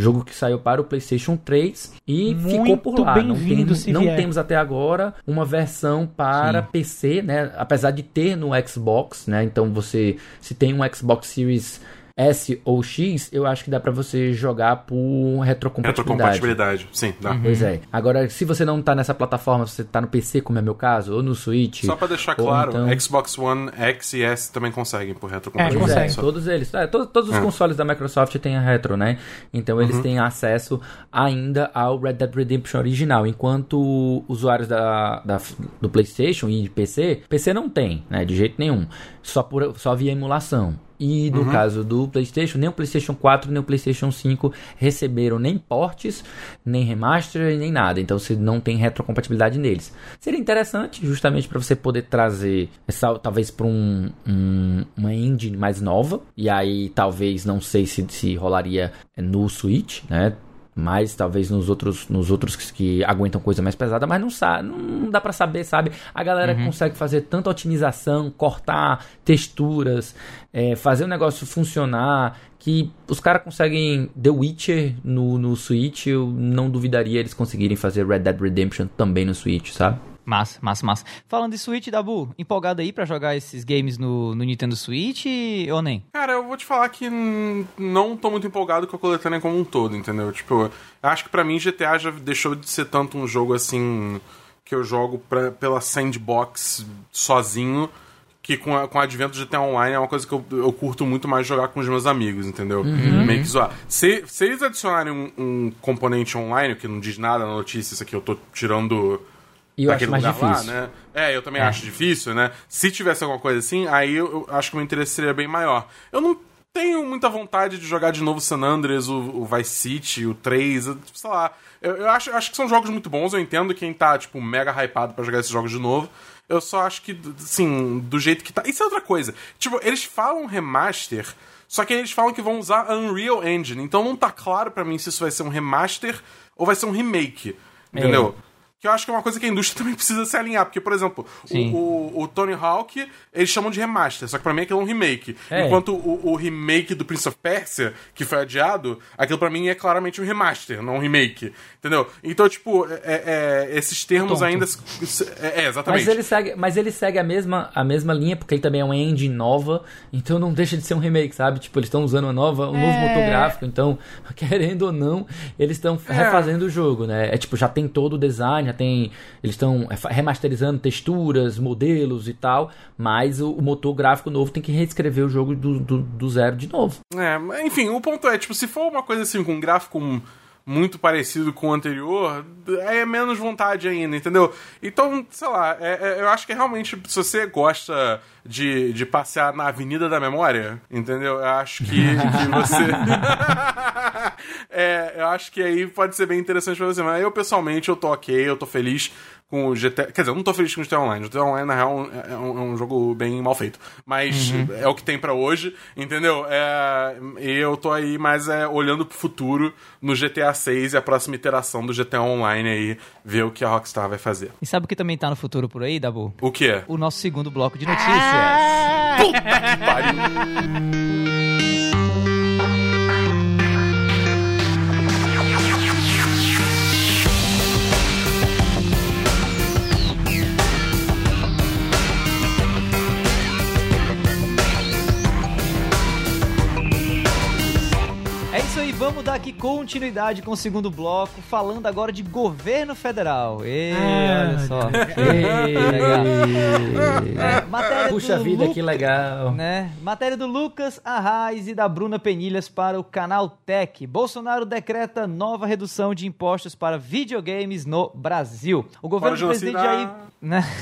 Jogo que saiu para o PlayStation 3 e Muito ficou por lá. Não, tem, não temos até agora uma versão para Sim. PC, né? Apesar de ter no Xbox, né? Então você, se tem um Xbox Series S ou X, eu acho que dá para você jogar por retrocompatibilidade. Retrocompatibilidade, sim, dá. Uhum. Pois é. Agora, se você não tá nessa plataforma, você tá no PC, como é meu caso, ou no Switch. Só para deixar claro, então... Xbox One X e S também conseguem por retrocompatibilidade. É, é todos eles. É, todos, todos os é. consoles da Microsoft têm a retro, né? Então eles uhum. têm acesso ainda ao Red Dead Redemption original, enquanto usuários da, da, do PlayStation e de PC, PC não tem, né? De jeito nenhum. Só, por, só via emulação. E no uhum. caso do PlayStation, nem o PlayStation 4 nem o PlayStation 5 receberam nem portes, nem remaster, nem nada. Então você não tem retrocompatibilidade neles. Seria interessante, justamente para você poder trazer essa, talvez para um, um, uma engine mais nova. E aí talvez não sei se, se rolaria no Switch, né? Mais talvez nos outros nos outros que, que aguentam coisa mais pesada, mas não sabe, não dá para saber, sabe? A galera uhum. consegue fazer tanta otimização, cortar texturas, é, fazer o negócio funcionar, que os caras conseguem The Witcher no, no Switch, eu não duvidaria eles conseguirem fazer Red Dead Redemption também no Switch, sabe? Massa, massa, massa. Falando de Switch, Dabu, empolgado aí para jogar esses games no, no, Nintendo Switch ou nem? Cara, eu vou te falar que não tô muito empolgado com a coletânea como um todo, entendeu? Tipo, eu acho que para mim GTA já deixou de ser tanto um jogo assim que eu jogo pra, pela sandbox sozinho que com, a, com o advento do GTA Online é uma coisa que eu, eu curto muito mais jogar com os meus amigos, entendeu? Uhum. Meio que zoar. Se, se eles adicionarem um, um, componente online, que não diz nada na notícia, isso aqui eu tô tirando e eu acho mais difícil. Lá, né? É, eu também é. acho difícil, né? Se tivesse alguma coisa assim, aí eu, eu, acho que o meu interesse seria bem maior. Eu não tenho muita vontade de jogar de novo San Andreas, o, o Vice City, o 3, sei lá. Eu, eu acho, acho que são jogos muito bons, eu entendo quem tá, tipo, mega hypado para jogar esses jogos de novo. Eu só acho que, assim, do jeito que tá. Isso é outra coisa. Tipo, eles falam remaster, só que eles falam que vão usar a Unreal Engine. Então não tá claro para mim se isso vai ser um remaster ou vai ser um remake. Entendeu? É. que eu acho que é uma coisa que a indústria [LAUGHS] também precisa se alinhar. Porque, por exemplo, o, o, o, Tony Hawk, eles chamam de remaster, só que pra mim aquilo é um remake. É. Enquanto o, o, remake do Prince of Persia, que foi adiado, aquilo pra mim é claramente um remaster, não um remake. Entendeu? Então, tipo, é, é, é esses termos Tonto. ainda. É, é, exatamente. Mas ele, segue, mas ele segue a mesma, a mesma linha, porque ele também é uma engine nova, então não deixa de ser um remake, sabe? Tipo, eles estão usando uma nova, um novo é. motor gráfico, então, [LAUGHS] querendo ou não, eles estão refazendo o jogo, né? É tipo, já tem todo o design, já tem. Eles estão remasterizando texturas, modelos e tal, mas o, o, motor gráfico novo tem que reescrever o jogo do, do, do, zero de novo. É, enfim, o ponto é, tipo, se for uma coisa assim com um gráfico muito parecido com o anterior, é menos vontade ainda, entendeu? Então, sei lá, é, é, eu acho que realmente, se você gosta de, de passear na Avenida da Memória, entendeu? Eu acho que, que você. [LAUGHS] é, eu acho que aí pode ser bem interessante pra você. Mas eu, pessoalmente, eu tô ok, eu tô feliz com o GTA. Quer dizer, eu não tô feliz com o GTA Online. O GTA Online, na real, é um, é um jogo bem mal feito. Mas uhum. é o que tem para hoje, entendeu? É, e eu tô aí mais é, olhando pro futuro no GTA 6 e a próxima iteração do GTA Online aí, ver o que a Rockstar vai fazer. E sabe o que também tá no futuro por aí, Dabu? O que? O nosso segundo bloco de notícias. Ah! Puta que pariu! Vamos dar aqui continuidade com o segundo bloco, falando agora de governo federal. Ei, ah, olha só. Ei, legal. É, matéria Puxa vida, Lu... que legal. Né? Matéria do Lucas Arraes e da Bruna Penilhas para o canal Tech. Bolsonaro decreta nova redução de impostos para videogames no Brasil. O governo do presidente Jair... Né? [LAUGHS]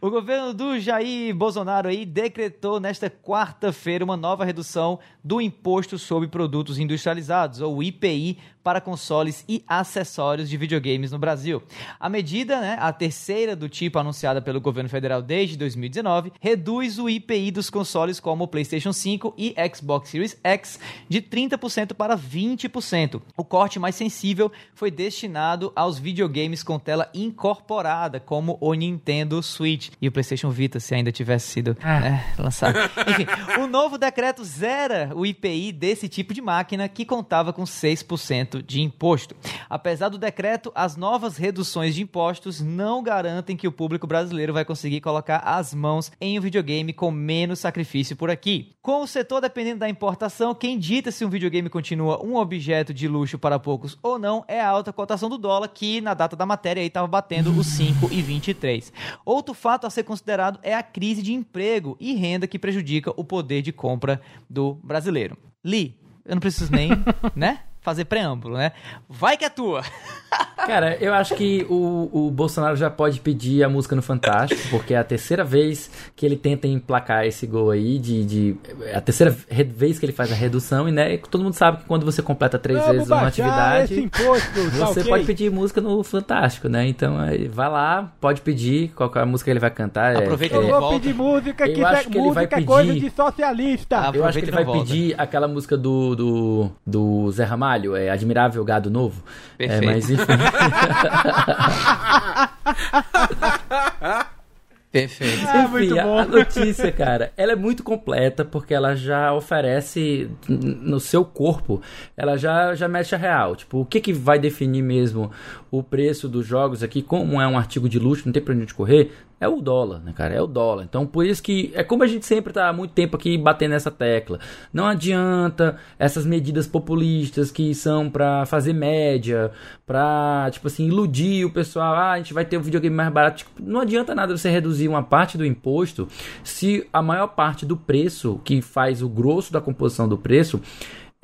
O governo do Jair Bolsonaro aí decretou nesta quarta-feira uma nova redução do imposto sobre produtos industrializados, ou IPI, para consoles e acessórios de videogames no Brasil. A medida, né, a terceira do tipo anunciada pelo governo federal desde 2019, reduz o IPI dos consoles como o PlayStation 5 e Xbox Series X de 30% para 20%. O corte mais sensível foi destinado aos videogames com tela incorporada, como o Nintendo Switch e o PlayStation Vita, se ainda tivesse sido ah. né, lançado. Enfim, o novo decreto zera o IPI desse tipo de máquina que contava com 6% de imposto. Apesar do decreto, as novas reduções de impostos não garantem que o público brasileiro vai conseguir colocar as mãos em um videogame com menos sacrifício por aqui. Com o setor dependendo da importação, quem dita se um videogame continua um objeto de luxo para poucos ou não é a alta cotação do dólar, que na data da matéria estava batendo os 5,23. Outro fato a ser considerado é a crise de emprego e renda que prejudica o poder de compra do brasileiro. Li, eu não preciso nem, [LAUGHS] né? Fazer preâmbulo, né? Vai que é tua! [LAUGHS] Cara, eu acho que o, o Bolsonaro já pode pedir a música no Fantástico, porque é a terceira vez que ele tenta emplacar esse gol aí, de, de é a terceira vez que ele faz a redução, e né, todo mundo sabe que quando você completa três Vamos vezes uma atividade, imposto, tá você okay. pode pedir música no Fantástico, né? Então, vai lá, pode pedir qual é a música que ele vai cantar. É, Aproveita é, eu vou pedir música que, eu acho que ele vai pedir, coisa de socialista. Eu acho que ele vai volta. pedir aquela música do, do, do Zé Ramalho, é Admirável Gado Novo. Perfeito. É, mas enfim. [LAUGHS] Perfeito. Ah, Enfim, a notícia, cara, ela é muito completa porque ela já oferece no seu corpo, ela já, já mexe a real. Tipo, o que, que vai definir mesmo o preço dos jogos aqui, como é um artigo de luxo, não tem pra onde correr, é o dólar, né, cara? É o dólar. Então, por isso que é como a gente sempre tá há muito tempo aqui batendo nessa tecla. Não adianta essas medidas populistas que são para fazer média, pra, tipo assim, iludir o pessoal. Ah, a gente vai ter um videogame mais barato. Tipo, não adianta nada você reduzir uma parte do imposto se a maior parte do preço, que faz o grosso da composição do preço,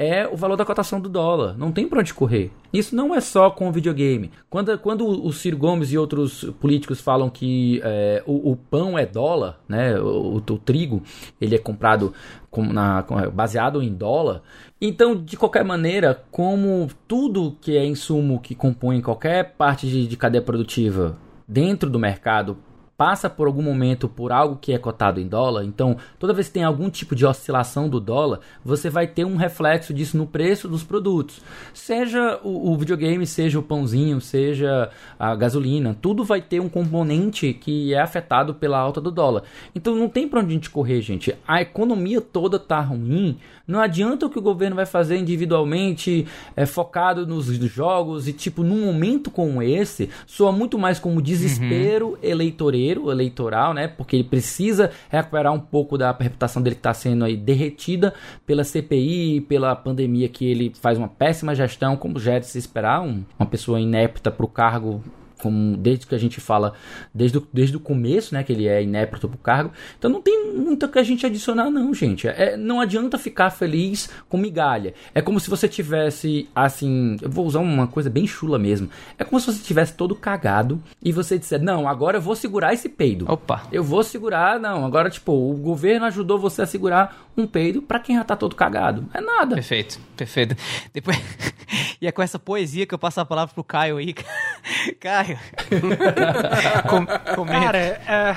é o valor da cotação do dólar. Não tem para onde correr. Isso não é só com o videogame. Quando, quando o Ciro Gomes e outros políticos falam que é, o, o, pão é dólar, né, o, o, trigo, ele é comprado com, na, baseado em dólar. Então, de qualquer maneira, como tudo que é insumo que compõe qualquer parte de, de cadeia produtiva dentro do mercado passa por algum momento por algo que é cotado em dólar, então toda vez que tem algum tipo de oscilação do dólar, você vai ter um reflexo disso no preço dos produtos. Seja o, o videogame, seja o pãozinho, seja a gasolina, tudo vai ter um componente que é afetado pela alta do dólar. Então não tem para onde a gente correr, gente. A economia toda tá ruim. Não adianta o que o governo vai fazer individualmente, é, focado nos jogos e tipo num momento como esse, soa muito mais como desespero uhum. eleitoreiro, eleitoral, né? Porque ele precisa recuperar um pouco da reputação dele que está sendo aí derretida pela CPI, pela pandemia que ele faz uma péssima gestão, como já é de se esperar, um, uma pessoa inepta para o cargo como desde que a gente fala, desde o, desde o começo, né, que ele é inepto pro cargo. Então não tem muito que a gente adicionar, não, gente. É, não adianta ficar feliz com migalha. É como se você tivesse, assim, eu vou usar uma coisa bem chula mesmo. É como se você tivesse todo cagado e você disser, não, agora eu vou segurar esse peido. Opa. Eu vou segurar, não, agora, tipo, o governo ajudou você a segurar um peido para quem já tá todo cagado. É nada. Perfeito, perfeito. Depois... [LAUGHS] e é com essa poesia que eu passo a palavra pro Caio aí. [LAUGHS] Caio, [LAUGHS] Com, Cara, é,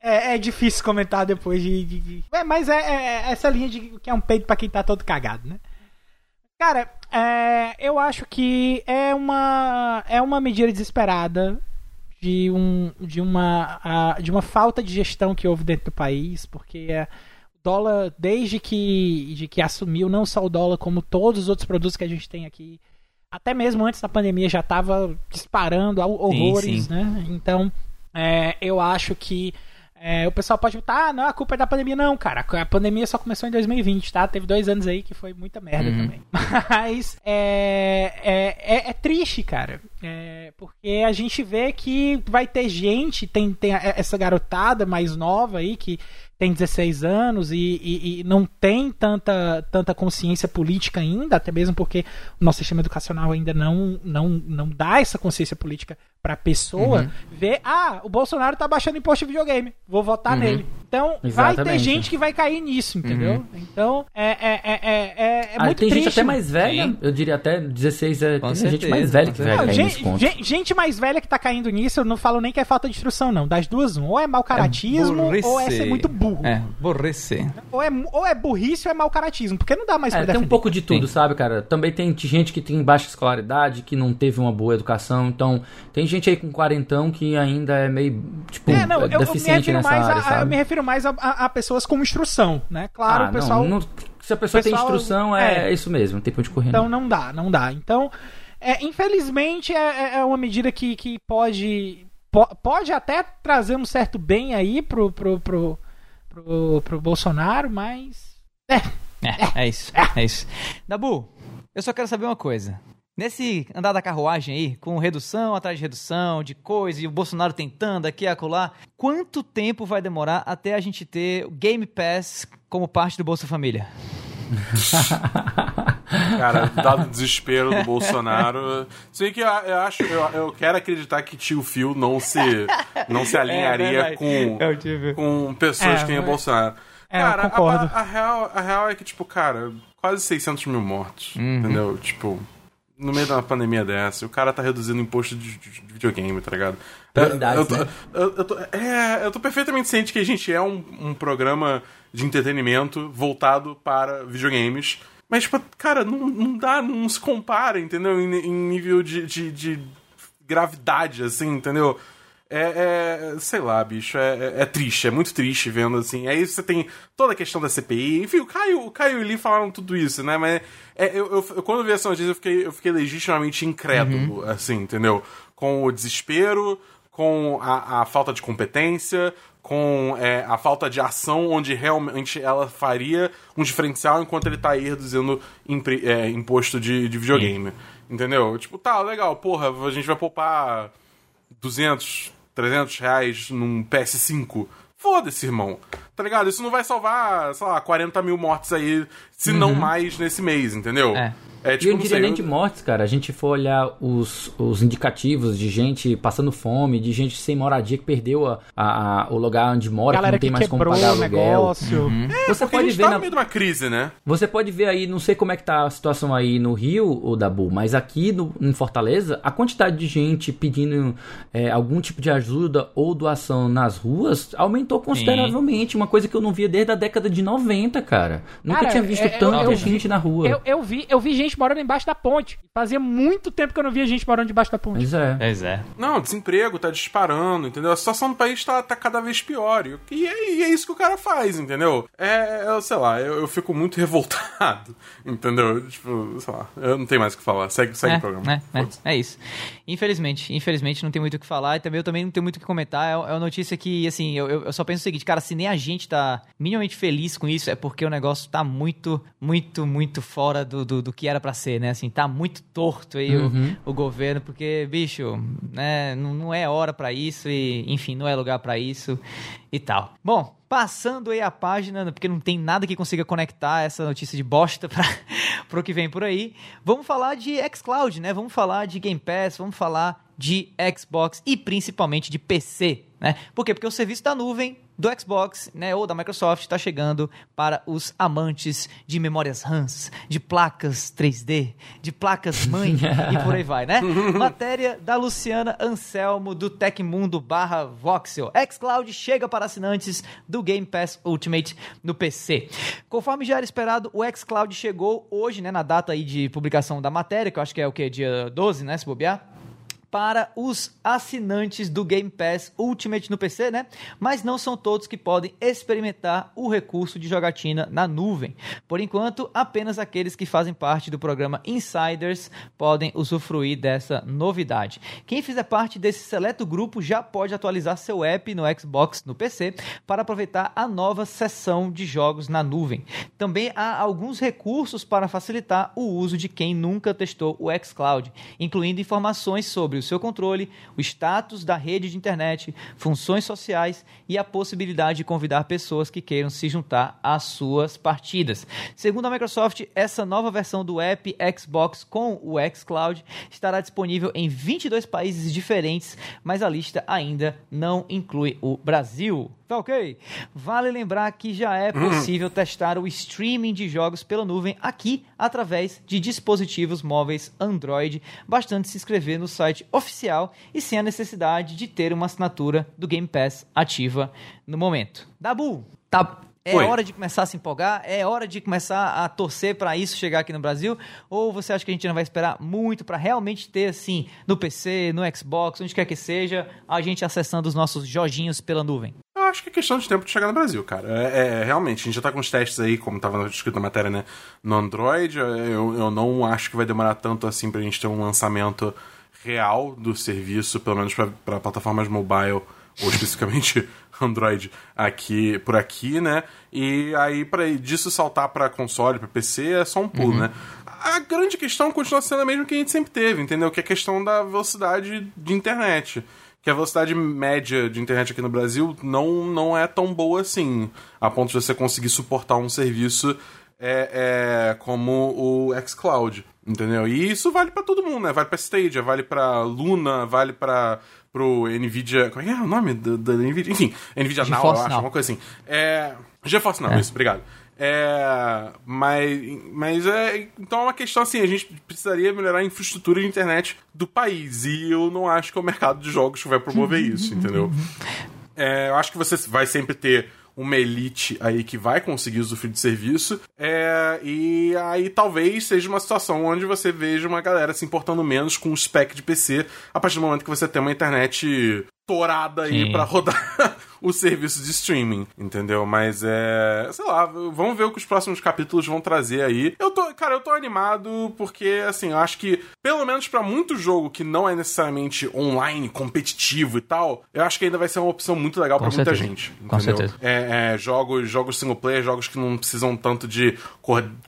é, é, difícil comentar depois de. de, de... É, mas é, é, é, essa linha de que é um peito para quem tá todo cagado, né? Cara, é, eu acho que é uma, é uma medida desesperada de, um, de, uma, de uma falta de gestão que houve dentro do país, porque é, dólar, desde que, de que assumiu, não só o dólar, como todos os outros produtos que a gente tem aqui, até mesmo antes da pandemia já estava disparando horrores, sim, sim. né? Então, é, eu acho que é, o pessoal pode botar, ah, não, a culpa é da pandemia. Não, cara, a pandemia só começou em 2020, tá? Teve dois anos aí que foi muita merda uhum. também. [LAUGHS] Mas é, é, é, é triste, cara. É, porque a gente vê que vai ter gente, tem, tem essa garotada mais nova aí que tem 16 anos e, e, e, não tem tanta, tanta consciência política ainda, até mesmo porque o nosso sistema educacional ainda não, não, não dá essa consciência política para a pessoa uhum. ver, ah, o Bolsonaro tá baixando imposto de videogame, vou votar uhum. nele. Então, Exatamente. vai ter gente que vai cair nisso, entendeu? Uhum. Então, é, é, é, é, é ah, muito tem triste. gente até mais velha, Sim. eu diria até 16, é, tem certeza, gente mais velha que vai cair gente, gente, mais velha que tá caindo nisso, eu não falo nem que é falta de instrução, não. Das duas, um. Ou é mau caratismo, é ou é ser muito burro. É, borrecer. Ou é, ou é burrice ou é mau caratismo, porque não dá mais é, pra Tem um pouco de tudo, Sim. sabe, cara? Também tem gente que tem baixa escolaridade, que não teve uma boa educação, então tem gente aí com quarentão que ainda é meio, tipo, é, não, deficiente eu, eu nessa área, a, sabe? Eu me refiro mais a, a, a pessoas com instrução, né? Claro, ah, o pessoal... Não, não, se a pessoa pessoal, tem instrução, é, é, isso mesmo, tem pra onde correr. Então não. não dá, não dá. Então... É, infelizmente é, é, é uma medida que, que pode, pode até trazer um certo bem aí pro, pro, pro, pro, pro Bolsonaro, mas. É, é, é isso. É. é isso. Dabu, eu só quero saber uma coisa. Nesse andar da carruagem aí, com redução atrás de redução, de coisa, e o Bolsonaro tentando aqui e acolá, quanto tempo vai demorar até a gente ter o Game Pass como parte do Bolsa Família? [LAUGHS] Cara, dado o desespero do Bolsonaro. Sei que eu, eu acho, eu, eu, quero acreditar que tio Phil não se, não se alinharia é, com, com pessoas é, que têm mas... Bolsonaro. É, cara, eu concordo. A, a, real, a real é que, tipo, cara, quase 600 mil mortos. Uhum. Entendeu? Tipo, no meio de uma pandemia dessa, o cara tá reduzindo o imposto de, de, de videogame, tá ligado? Verdade, eu, tô, né? eu, eu, tô, é, eu tô perfeitamente ciente que a gente é um, um programa de entretenimento voltado para videogames. Mas, tipo, cara, não, não dá, não se compara, entendeu? Em, em nível de, de, de, gravidade, assim, entendeu? É, é, sei lá, bicho, é, é, é, triste, é muito triste vendo assim. Aí você tem toda a questão da CPI, enfim, o Caio, o Caio e o Lee falaram tudo isso, né? Mas é, eu, eu, eu, quando eu vi essa notícia, eu fiquei, eu fiquei legitimamente incrédulo, uhum. assim, entendeu? Com o desespero, com a, a falta de competência, com é, a falta de ação onde realmente ela faria um diferencial enquanto ele tá aí reduzindo é, imposto de, de videogame. Sim. Entendeu? Tipo, tá, legal, porra, a gente vai poupar 200, 300 reais num PS5. Foda-se, irmão. Tá ligado? Isso não vai salvar, sei lá, 40 mil mortes aí, se uhum. não mais nesse mês, entendeu? É. É, tipo, eu não diria sei, nem eu... de mortes, cara. A gente for olhar os, os indicativos de gente passando fome, de gente sem moradia que perdeu a, a, a o lugar onde mora, Galera que não tem mais como pagar o negócio. Uhum. É, você pode ver tá na... no meio de uma crise, né? Você pode ver aí, não sei como é que tá a situação aí no Rio, o Dabu, mas aqui no, em Fortaleza, a quantidade de gente pedindo é, algum tipo de ajuda ou doação nas ruas aumentou consideravelmente. Sim. Uma coisa que eu não via desde a década de 90, cara. Nunca cara, tinha visto é, tanta eu, gente na rua. Eu, eu, vi, eu vi gente morando embaixo da ponte. Fazia muito tempo que eu não via gente morando debaixo da ponte. Pois é. Pois é. Não, desemprego tá disparando, entendeu? A situação do país tá, tá cada vez pior. E, e, é, e, é, isso que o cara faz, entendeu? É, eu, sei lá, eu, eu fico muito [LAUGHS] revoltado, entendeu? Tipo, sei lá, eu não tenho mais o que falar. Segue, segue é, o programa. É, é, é, isso. Infelizmente, infelizmente não tem muito o que falar e também eu também não tenho muito o que comentar. É, é uma notícia que, assim, eu, eu só penso o seguinte, cara, se nem a gente tá minimamente feliz com isso, é porque o negócio tá muito, muito, muito fora do, do, do que era para ser, né? Assim, tá muito torto aí uhum. o, o governo, porque, bicho, né, não, não é hora para isso e, enfim, não é lugar para isso e tal. Bom, passando aí a página, porque não tem nada que consiga conectar essa notícia de bosta [LAUGHS] para o que vem por aí. Vamos falar de xCloud, né? Vamos falar de Game Pass, vamos falar de Xbox e principalmente de PC, né? Por quê? Porque o serviço da nuvem do Xbox, né, ou da Microsoft está chegando para os amantes de memórias RAMs, de placas 3D, de placas mãe [LAUGHS] e por aí vai, né? Matéria da Luciana Anselmo do Tecmundo barra Voxel. xCloud chega para assinantes do Game Pass Ultimate no PC. Conforme já era esperado, o xCloud chegou hoje, né, na data aí de publicação da matéria, que eu acho que é o que? Dia 12, né, se bobear? Para os assinantes do Game Pass Ultimate no PC, né? Mas não são todos que podem experimentar o recurso de jogatina na nuvem. Por enquanto, apenas aqueles que fazem parte do programa Insiders podem usufruir dessa novidade. Quem fizer parte desse seleto grupo já pode atualizar seu app no Xbox no PC para aproveitar a nova seção de jogos na nuvem. Também há alguns recursos para facilitar o uso de quem nunca testou o xCloud, incluindo informações sobre sobre o seu controle, o status da rede de internet, funções sociais e a possibilidade de convidar pessoas que queiram se juntar às suas partidas. Segundo a Microsoft, essa nova versão do app Xbox com o xCloud estará disponível em 22 países diferentes, mas a lista ainda não inclui o Brasil. Tá ok? Vale lembrar que já é uhum. possível testar o streaming de jogos pela nuvem aqui através de dispositivos móveis Android. Bastante se inscrever no site oficial e sem a necessidade de ter uma assinatura do Game Pass ativa no momento. Dabu, tá é Oi. hora de começar a se empolgar? É hora de começar a torcer para isso chegar aqui no Brasil? Ou você acha que a gente não vai esperar muito para realmente ter, assim, no PC, no Xbox, onde quer que seja, a gente acessando os nossos joginhos pela nuvem? Eu acho que é questão de tempo de chegar no Brasil, cara. É, é realmente, a gente já tá com os testes aí, como tava escrito na matéria, né? No Android. Eu, eu não acho que vai demorar tanto assim pra gente ter um lançamento real do serviço, pelo menos para plataformas mobile ou especificamente [LAUGHS] Android aqui por aqui, né? E aí para disso saltar para console, para PC é só um pulo, uhum. né? A grande questão continua sendo a mesma que a gente sempre teve, entendeu? Que é a questão da velocidade de internet. Que a velocidade média de internet aqui no Brasil não, não é tão boa assim, a ponto de você conseguir suportar um serviço é, é como o xCloud, entendeu? E isso vale para todo mundo, né? Vale para Stadia, vale para Luna, vale para pro Nvidia. Como é, é o nome da, Nvidia? Enfim, Nvidia Now, eu acho, Now. uma coisa assim. É. GeForce Now, é. isso, obrigado. É, mas, mas é, então é uma questão assim, a gente precisaria melhorar a infraestrutura de internet do país e eu não acho que é o mercado de jogos que vai promover isso, entendeu? É, eu acho que você vai sempre ter uma elite aí que vai conseguir usufruir de serviço. É, e aí talvez seja uma situação onde você veja uma galera se importando menos com o spec de PC a partir do momento que você tem uma internet torada aí para rodar [LAUGHS] o serviço de streaming, entendeu? Mas é, sei lá, vamos ver o que os próximos capítulos vão trazer aí. Eu tô, cara, eu tô animado porque assim, eu acho que pelo menos para muito jogo que não é necessariamente online, competitivo e tal, eu acho que ainda vai ser uma opção muito legal para muita gente, entendeu? Com certeza. É, é, jogos, jogos single player, jogos que não precisam tanto de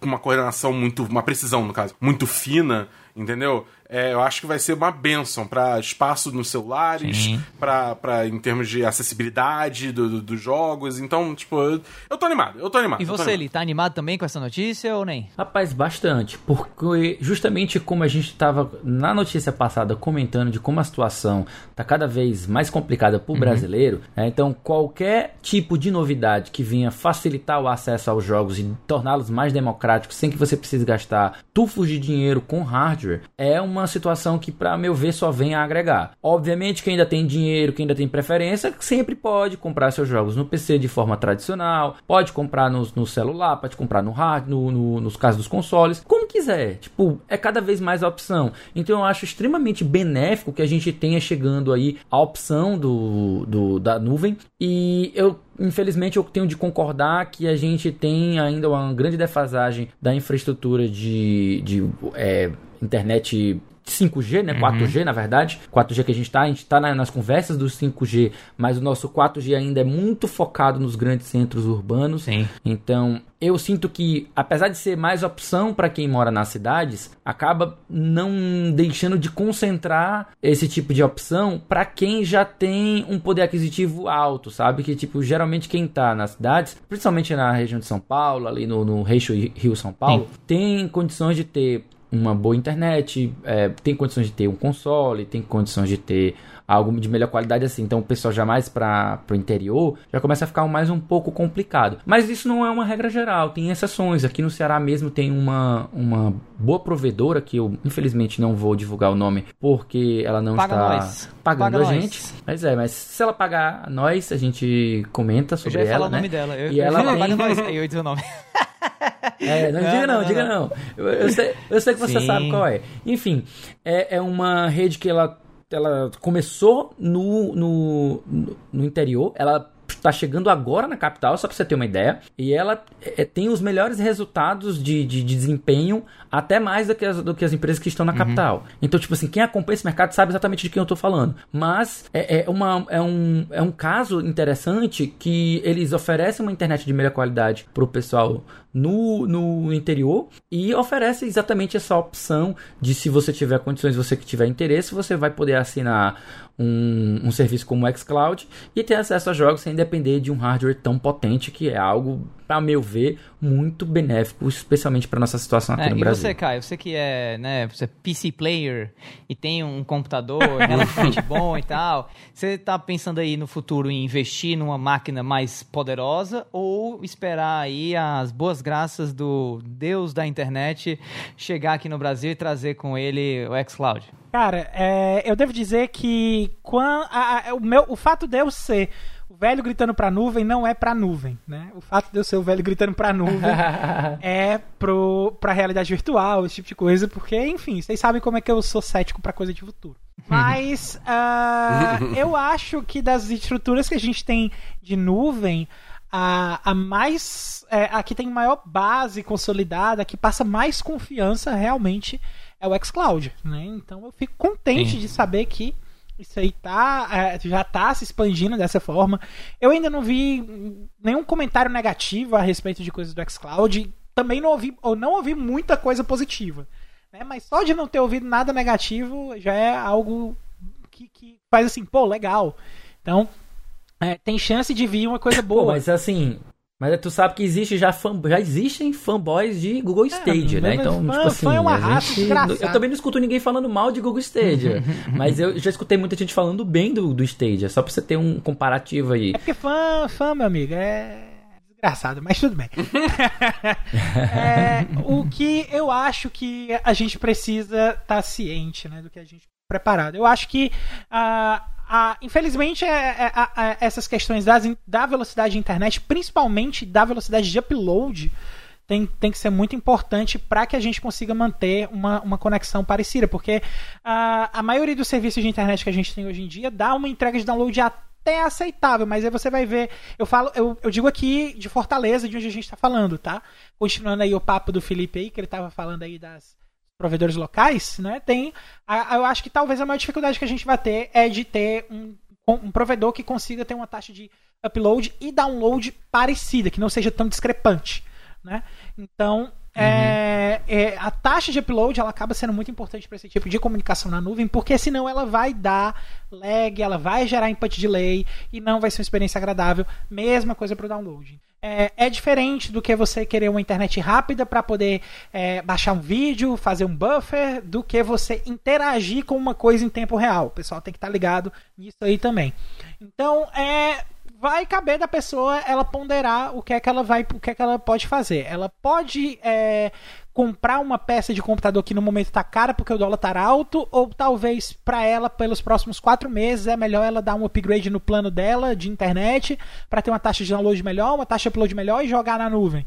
uma coordenação muito, uma precisão no caso, muito fina entendeu? É, eu acho que vai ser uma benção para espaço nos celulares, para em termos de acessibilidade dos do, do jogos. Então, tipo, eu, eu tô animado, eu tô animado. E você, Eli, tá animado também com essa notícia ou nem? Rapaz, bastante, porque justamente como a gente tava na notícia passada comentando de como a situação tá cada vez mais complicada pro uhum. brasileiro, né? então qualquer tipo de novidade que venha facilitar o acesso aos jogos e torná-los mais democráticos sem que você precise gastar tufos de dinheiro com hardware é uma situação que, para meu ver, só vem a agregar. Obviamente, quem ainda tem dinheiro, quem ainda tem preferência, sempre pode comprar seus jogos no PC de forma tradicional, pode comprar no, no celular, pode comprar no hard, no, no, nos casos dos consoles, como quiser. Tipo, é cada vez mais a opção. Então eu acho extremamente benéfico que a gente tenha chegando aí a opção do, do da nuvem e eu infelizmente eu tenho de concordar que a gente tem ainda uma grande defasagem da infraestrutura de, de é, internet 5G, né? Uhum. 4G, na verdade. 4G que a gente está, a gente está nas conversas do 5G, mas o nosso 4G ainda é muito focado nos grandes centros urbanos. Sim. Então, eu sinto que, apesar de ser mais opção para quem mora nas cidades, acaba não deixando de concentrar esse tipo de opção para quem já tem um poder aquisitivo alto, sabe? Que, tipo, geralmente quem tá nas cidades, principalmente na região de São Paulo, ali no, no Eixo Rio-São Paulo, Sim. tem condições de ter uma boa internet, é, tem condições de ter um console, tem condições de ter algo de melhor qualidade assim. Então o pessoal já mais para o interior já começa a ficar mais um pouco complicado. Mas isso não é uma regra geral, tem exceções. Aqui no Ceará mesmo tem uma, uma boa provedora que eu infelizmente não vou divulgar o nome porque ela não Paga está nós. pagando Paga a gente. Nós. Mas é, mas se ela pagar nós, a gente comenta sobre eu já ia ela, falar né? o nome dela. Eu, e eu ela tem... paga nós. Eu disse o nome. É, não, não diga não, não, diga não. Eu, eu, sei, eu sei que você Sim. sabe qual é. Enfim, é, é uma rede que ela, ela começou no, no, no interior, ela está chegando agora na capital, só para você ter uma ideia, e ela é, tem os melhores resultados de, de, de desempenho, até mais do que, as, do que as empresas que estão na capital. Então, tipo assim, quem acompanha esse mercado sabe exatamente de quem eu estou falando. Mas é, é, uma, é, um, é um caso interessante que eles oferecem uma internet de melhor qualidade para o pessoal no, no interior e oferece exatamente essa opção de se você tiver condições, você que tiver interesse, você vai poder assinar um, um serviço como o xCloud e ter acesso a jogos sem depender de um hardware tão potente que é algo, para meu ver, muito benéfico, especialmente para nossa situação aqui É, no e Brasil. você, Caio, você que é, né, você é PC player e tem um computador [LAUGHS] relativamente bom e tal, você tá pensando aí no futuro em investir numa máquina mais poderosa ou esperar aí as boas graças do Deus da internet chegar aqui no Brasil e trazer com ele o xCloud? Cara, é, eu devo dizer que quan- a- a- o, meu, o fato de eu ser o velho gritando pra nuvem não é pra nuvem, né? O fato de eu ser o velho gritando pra nuvem [LAUGHS] é pro, pra realidade virtual, esse tipo de coisa, porque, enfim, vocês sabem como é que eu sou cético pra coisa de futuro. [LAUGHS] Mas ah, eu acho que das estruturas que a gente tem de nuvem, a, a mais. É, a que tem maior base consolidada, a que passa mais confiança realmente é o xCloud, né? Então eu fico contente Sim. de saber que isso aí tá, é, já tá se expandindo dessa forma. Eu ainda não vi hum, nenhum comentário negativo a respeito de coisas do xCloud. Também não ouvi, ou não ouvi muita coisa positiva. Né? Mas só de não ter ouvido nada negativo já é algo que, que faz assim, pô, legal. Então, é, tem chance de vir uma coisa Pô, boa. mas assim, mas tu sabe que existe já fan, já existem fanboys de Google Stadia, né? mas Então, fã- tipo assim, fã é uma a raça gente- eu também não escuto ninguém falando mal de Google Stadia, [LAUGHS] mas eu já escutei muita gente falando bem do, do Stadia, só pra você ter um comparativo aí. É porque fã, fã, meu amigo, é desgraçado, mas tudo bem. [LAUGHS] É, o que eu acho que a gente precisa estar ciente, né, do que a gente preparado. Eu acho que ah, ah, infelizmente é- é- a- a- essas questões das da velocidade de internet, principalmente da velocidade de upload, tem, tem que ser muito importante para que a gente consiga manter uma, uma conexão parecida, porque ah, a maioria dos serviços de internet que a gente tem hoje em dia dá uma entrega de download até aceitável, mas aí você vai ver. Eu falo, eu, eu digo aqui de Fortaleza, de onde a gente está falando, tá? Continuando aí o papo do Felipe aí, que ele estava falando aí das provedores locais, né? Tem. a- eu acho que talvez a maior dificuldade que a gente vai ter é de ter um, um provedor que consiga ter uma taxa de upload e download parecida, que não seja tão discrepante. né? Então, é, é, a taxa de upload ela acaba sendo muito importante para esse tipo de comunicação na nuvem, porque senão ela vai dar lag, ela vai gerar input delay e não vai ser uma experiência agradável. Mesma coisa para o download. É, é, diferente do que você querer uma internet rápida para poder é, baixar um vídeo, fazer um buffer, do que você interagir com uma coisa em tempo real. O pessoal tem que estar tá ligado nisso aí também. Então, é, vai caber da pessoa ela ponderar o que é que ela vai, o que é que ela pode fazer. Ela pode é, comprar uma peça de computador que no momento está cara porque o dólar está alto, ou talvez para ela pelos próximos quatro meses é melhor ela dar um upgrade no plano dela de internet para ter uma taxa de download melhor, uma taxa de upload melhor e jogar na nuvem.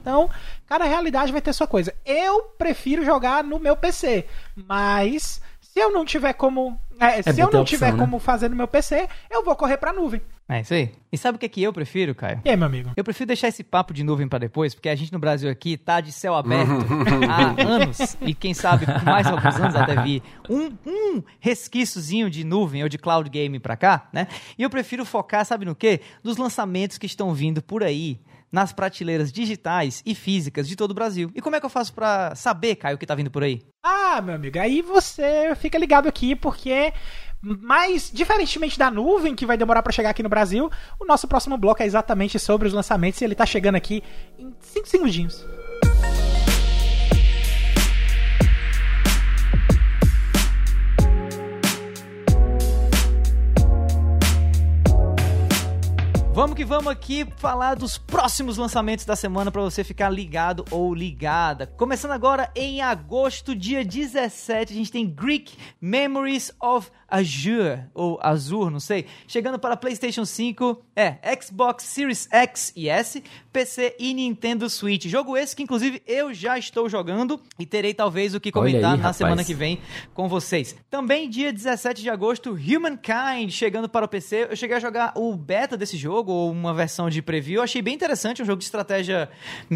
Então, cada realidade vai ter sua coisa. Eu prefiro jogar no meu PC, mas se eu não tiver como, é, é se eu não tiver opção, né? como fazer no meu PC, eu vou correr para a nuvem. É isso aí. E sabe o que, é que eu prefiro, Caio? E aí, meu amigo? Eu prefiro deixar esse papo de nuvem para depois, porque a gente no Brasil aqui tá de céu aberto há anos, e quem sabe por mais alguns anos até vir um, um resquíciozinho de nuvem ou de cloud gaming para cá, né? E eu prefiro focar, sabe no quê? Nos lançamentos que estão vindo por aí, nas prateleiras digitais e físicas de todo o Brasil. E como é que eu faço para saber, Caio, o que tá vindo por aí? Ah, meu amigo, aí você fica ligado aqui, porque mas, diferentemente da nuvem, que vai demorar para chegar aqui no Brasil, o nosso próximo bloco é exatamente sobre os lançamentos e ele tá chegando aqui em 5 segundinhos. Vamos que vamos aqui falar dos próximos lançamentos da semana para você ficar ligado ou ligada. Começando agora em agosto, dia 17, a gente tem Greek Memories of Azure, ou Azure, não sei, chegando para PlayStation 5, é, Xbox Series X e S, PC e Nintendo Switch. Jogo esse que, inclusive, eu já estou jogando e terei talvez o que comentar aí, na rapaz. semana que vem com vocês. Também, dia 17 de agosto, Humankind chegando para o PC. Eu cheguei a jogar o beta desse jogo, ou uma versão de preview. Eu achei bem interessante, um jogo de estratégia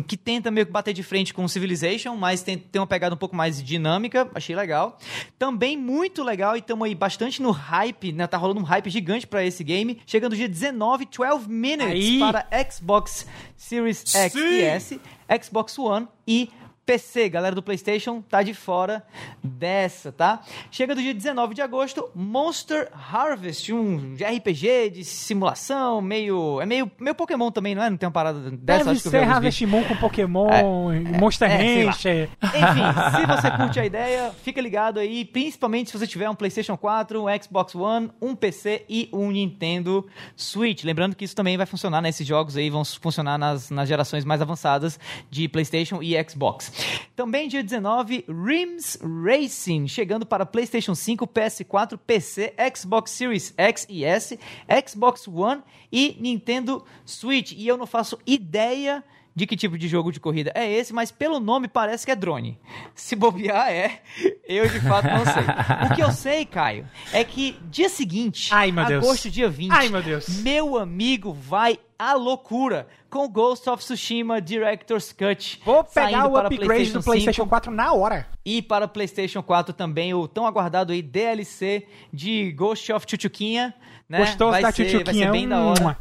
que tenta meio que bater de frente com Civilization, mas tem, tem uma pegada um pouco mais dinâmica. Achei legal. Também muito legal e estamos aí bastante bastante no hype, né? Tá rolando um hype gigante para esse game. Chegando dia 19, 12 Minutes Aí. para Xbox Series X Sim. e S, Xbox One e PC, galera do PlayStation, tá de fora dessa, tá? Chega do dia 19 de agosto, Monster Harvest, um RPG de simulação, meio. É meio, meio Pokémon também, não é? Não tem uma parada dessa? Deve acho ser Harvest Moon com Pokémon, é, Monster é, Rancher. Enfim, [LAUGHS] se você curte a ideia, fica ligado aí, principalmente se você tiver um PlayStation 4, um Xbox One, um PC e um Nintendo Switch. Lembrando que isso também vai funcionar, né? Esses jogos aí vão funcionar nas, nas gerações mais avançadas de PlayStation e Xbox. Também dia 19, Rims Racing, chegando para PlayStation 5, PS4, PC, Xbox Series X e S, Xbox One e Nintendo Switch. E eu não faço ideia de que tipo de jogo de corrida é esse, mas pelo nome parece que é drone. Se bobear é, eu de fato não sei. O que eu sei, Caio, é que dia seguinte, Ai, agosto dia 20, Ai, meu, Deus. meu amigo vai à loucura com Ghost of Tsushima Director's Cut. Vou pegar o upgrade PlayStation do PlayStation 4 na hora. E para PlayStation 4 também o tão aguardado aí DLC de Ghost of Chuchuquinha né? Gostoso vai da ser, vai ser bem da hora.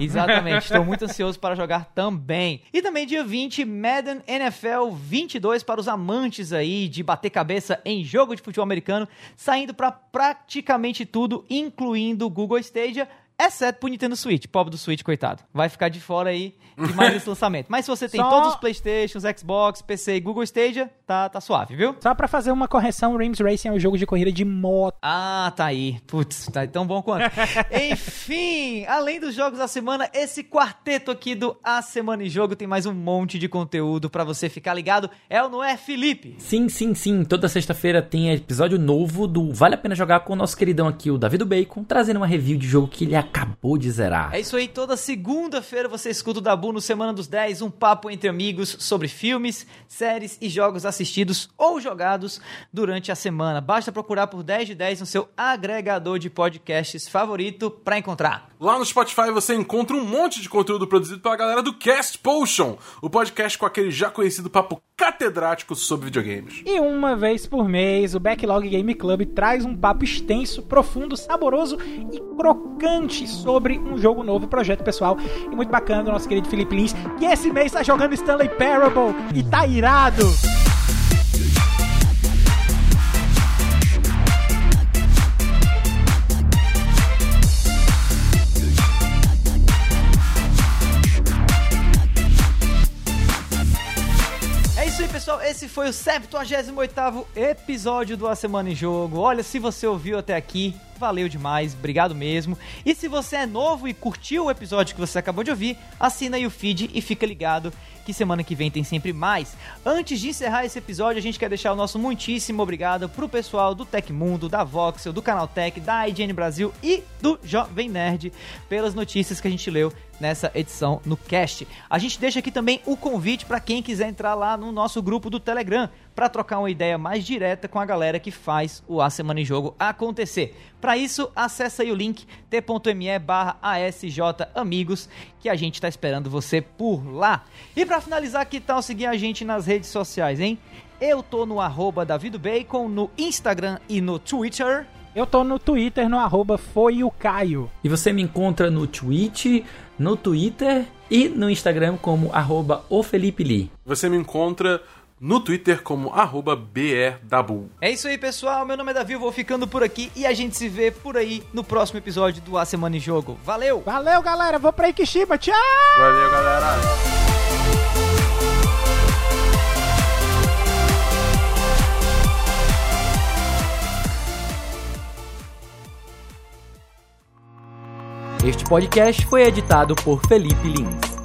Exatamente, [LAUGHS] estou muito ansioso para jogar também. E também dia 20, Madden NFL 22 para os amantes aí de bater cabeça em jogo de futebol americano, saindo para praticamente tudo, incluindo o Google Stadia, exceto pro Nintendo Switch. Pobre do Switch, coitado. Vai ficar de fora aí de mais esse [LAUGHS] lançamento. Mas se você tem Só... todos os Playstations, Xbox, PC e Google Stadia, tá, tá suave, viu? Só pra fazer uma correção, Rims Racing é um jogo de corrida de moto. Ah, tá aí. Putz, tá tão bom quanto. [LAUGHS] Enfim, além dos jogos da semana, esse quarteto aqui do A Semana em Jogo tem mais um monte de conteúdo para você ficar ligado. É ou não é, Felipe? Sim, sim, sim. Toda sexta-feira tem episódio novo do Vale a Pena Jogar com o nosso queridão aqui, o David Bacon, trazendo uma review de jogo que ele acabou de zerar. É isso aí, toda segunda-feira você escuta o Dabu no Semana dos 10, um papo entre amigos sobre filmes, séries e jogos assistidos ou jogados durante a semana. Basta procurar por 10 de 10 no seu agregador de podcasts favorito para encontrar. Lá no Spotify você encontra um monte de conteúdo produzido pela galera do Cast Potion, o podcast com aquele já conhecido papo catedrático sobre videogames. E uma vez por mês, o Backlog Game Club traz um papo extenso, profundo, saboroso e crocante sobre um jogo novo, projeto pessoal e muito bacana do nosso querido Felipe Lins, que esse mês tá jogando Stanley Parable e tá irado. Foi o 78º episódio do A Semana em Jogo. Olha, se você ouviu até aqui, valeu demais, obrigado mesmo. E se você é novo e curtiu o episódio que você acabou de ouvir, assina aí o feed e fica ligado que semana que vem tem sempre mais. Antes de encerrar esse episódio, a gente quer deixar o nosso muitíssimo obrigado pro pessoal do Tecmundo, da Voxel, do Canal Tech, da IGN Brasil e do Jovem Nerd pelas notícias que a gente leu nessa edição no cast. A gente deixa aqui também o convite para quem quiser entrar lá no nosso grupo do Telegram para trocar uma ideia mais direta com a galera que faz o A Semana em Jogo acontecer. Para isso, acessa aí o link t.me barra amigos que a gente está esperando você por lá. E para finalizar, que tal seguir a gente nas redes sociais, hein? Eu tô no arroba davidobacon no Instagram e no Twitter. Eu tô no Twitter, no arroba foi o Caio. E você me encontra no Twitch, no Twitter e no Instagram como arroba o Felipe Lee. Você me encontra no Twitter como arroba BRDabu. É isso aí, pessoal. Meu nome é Davi, eu vou ficando por aqui e a gente se vê por aí no próximo episódio do A Semana em Jogo. Valeu! Valeu, galera. Vou pra Ikishima. Tchau! Valeu, galera! Este podcast foi editado por Felipe Lins.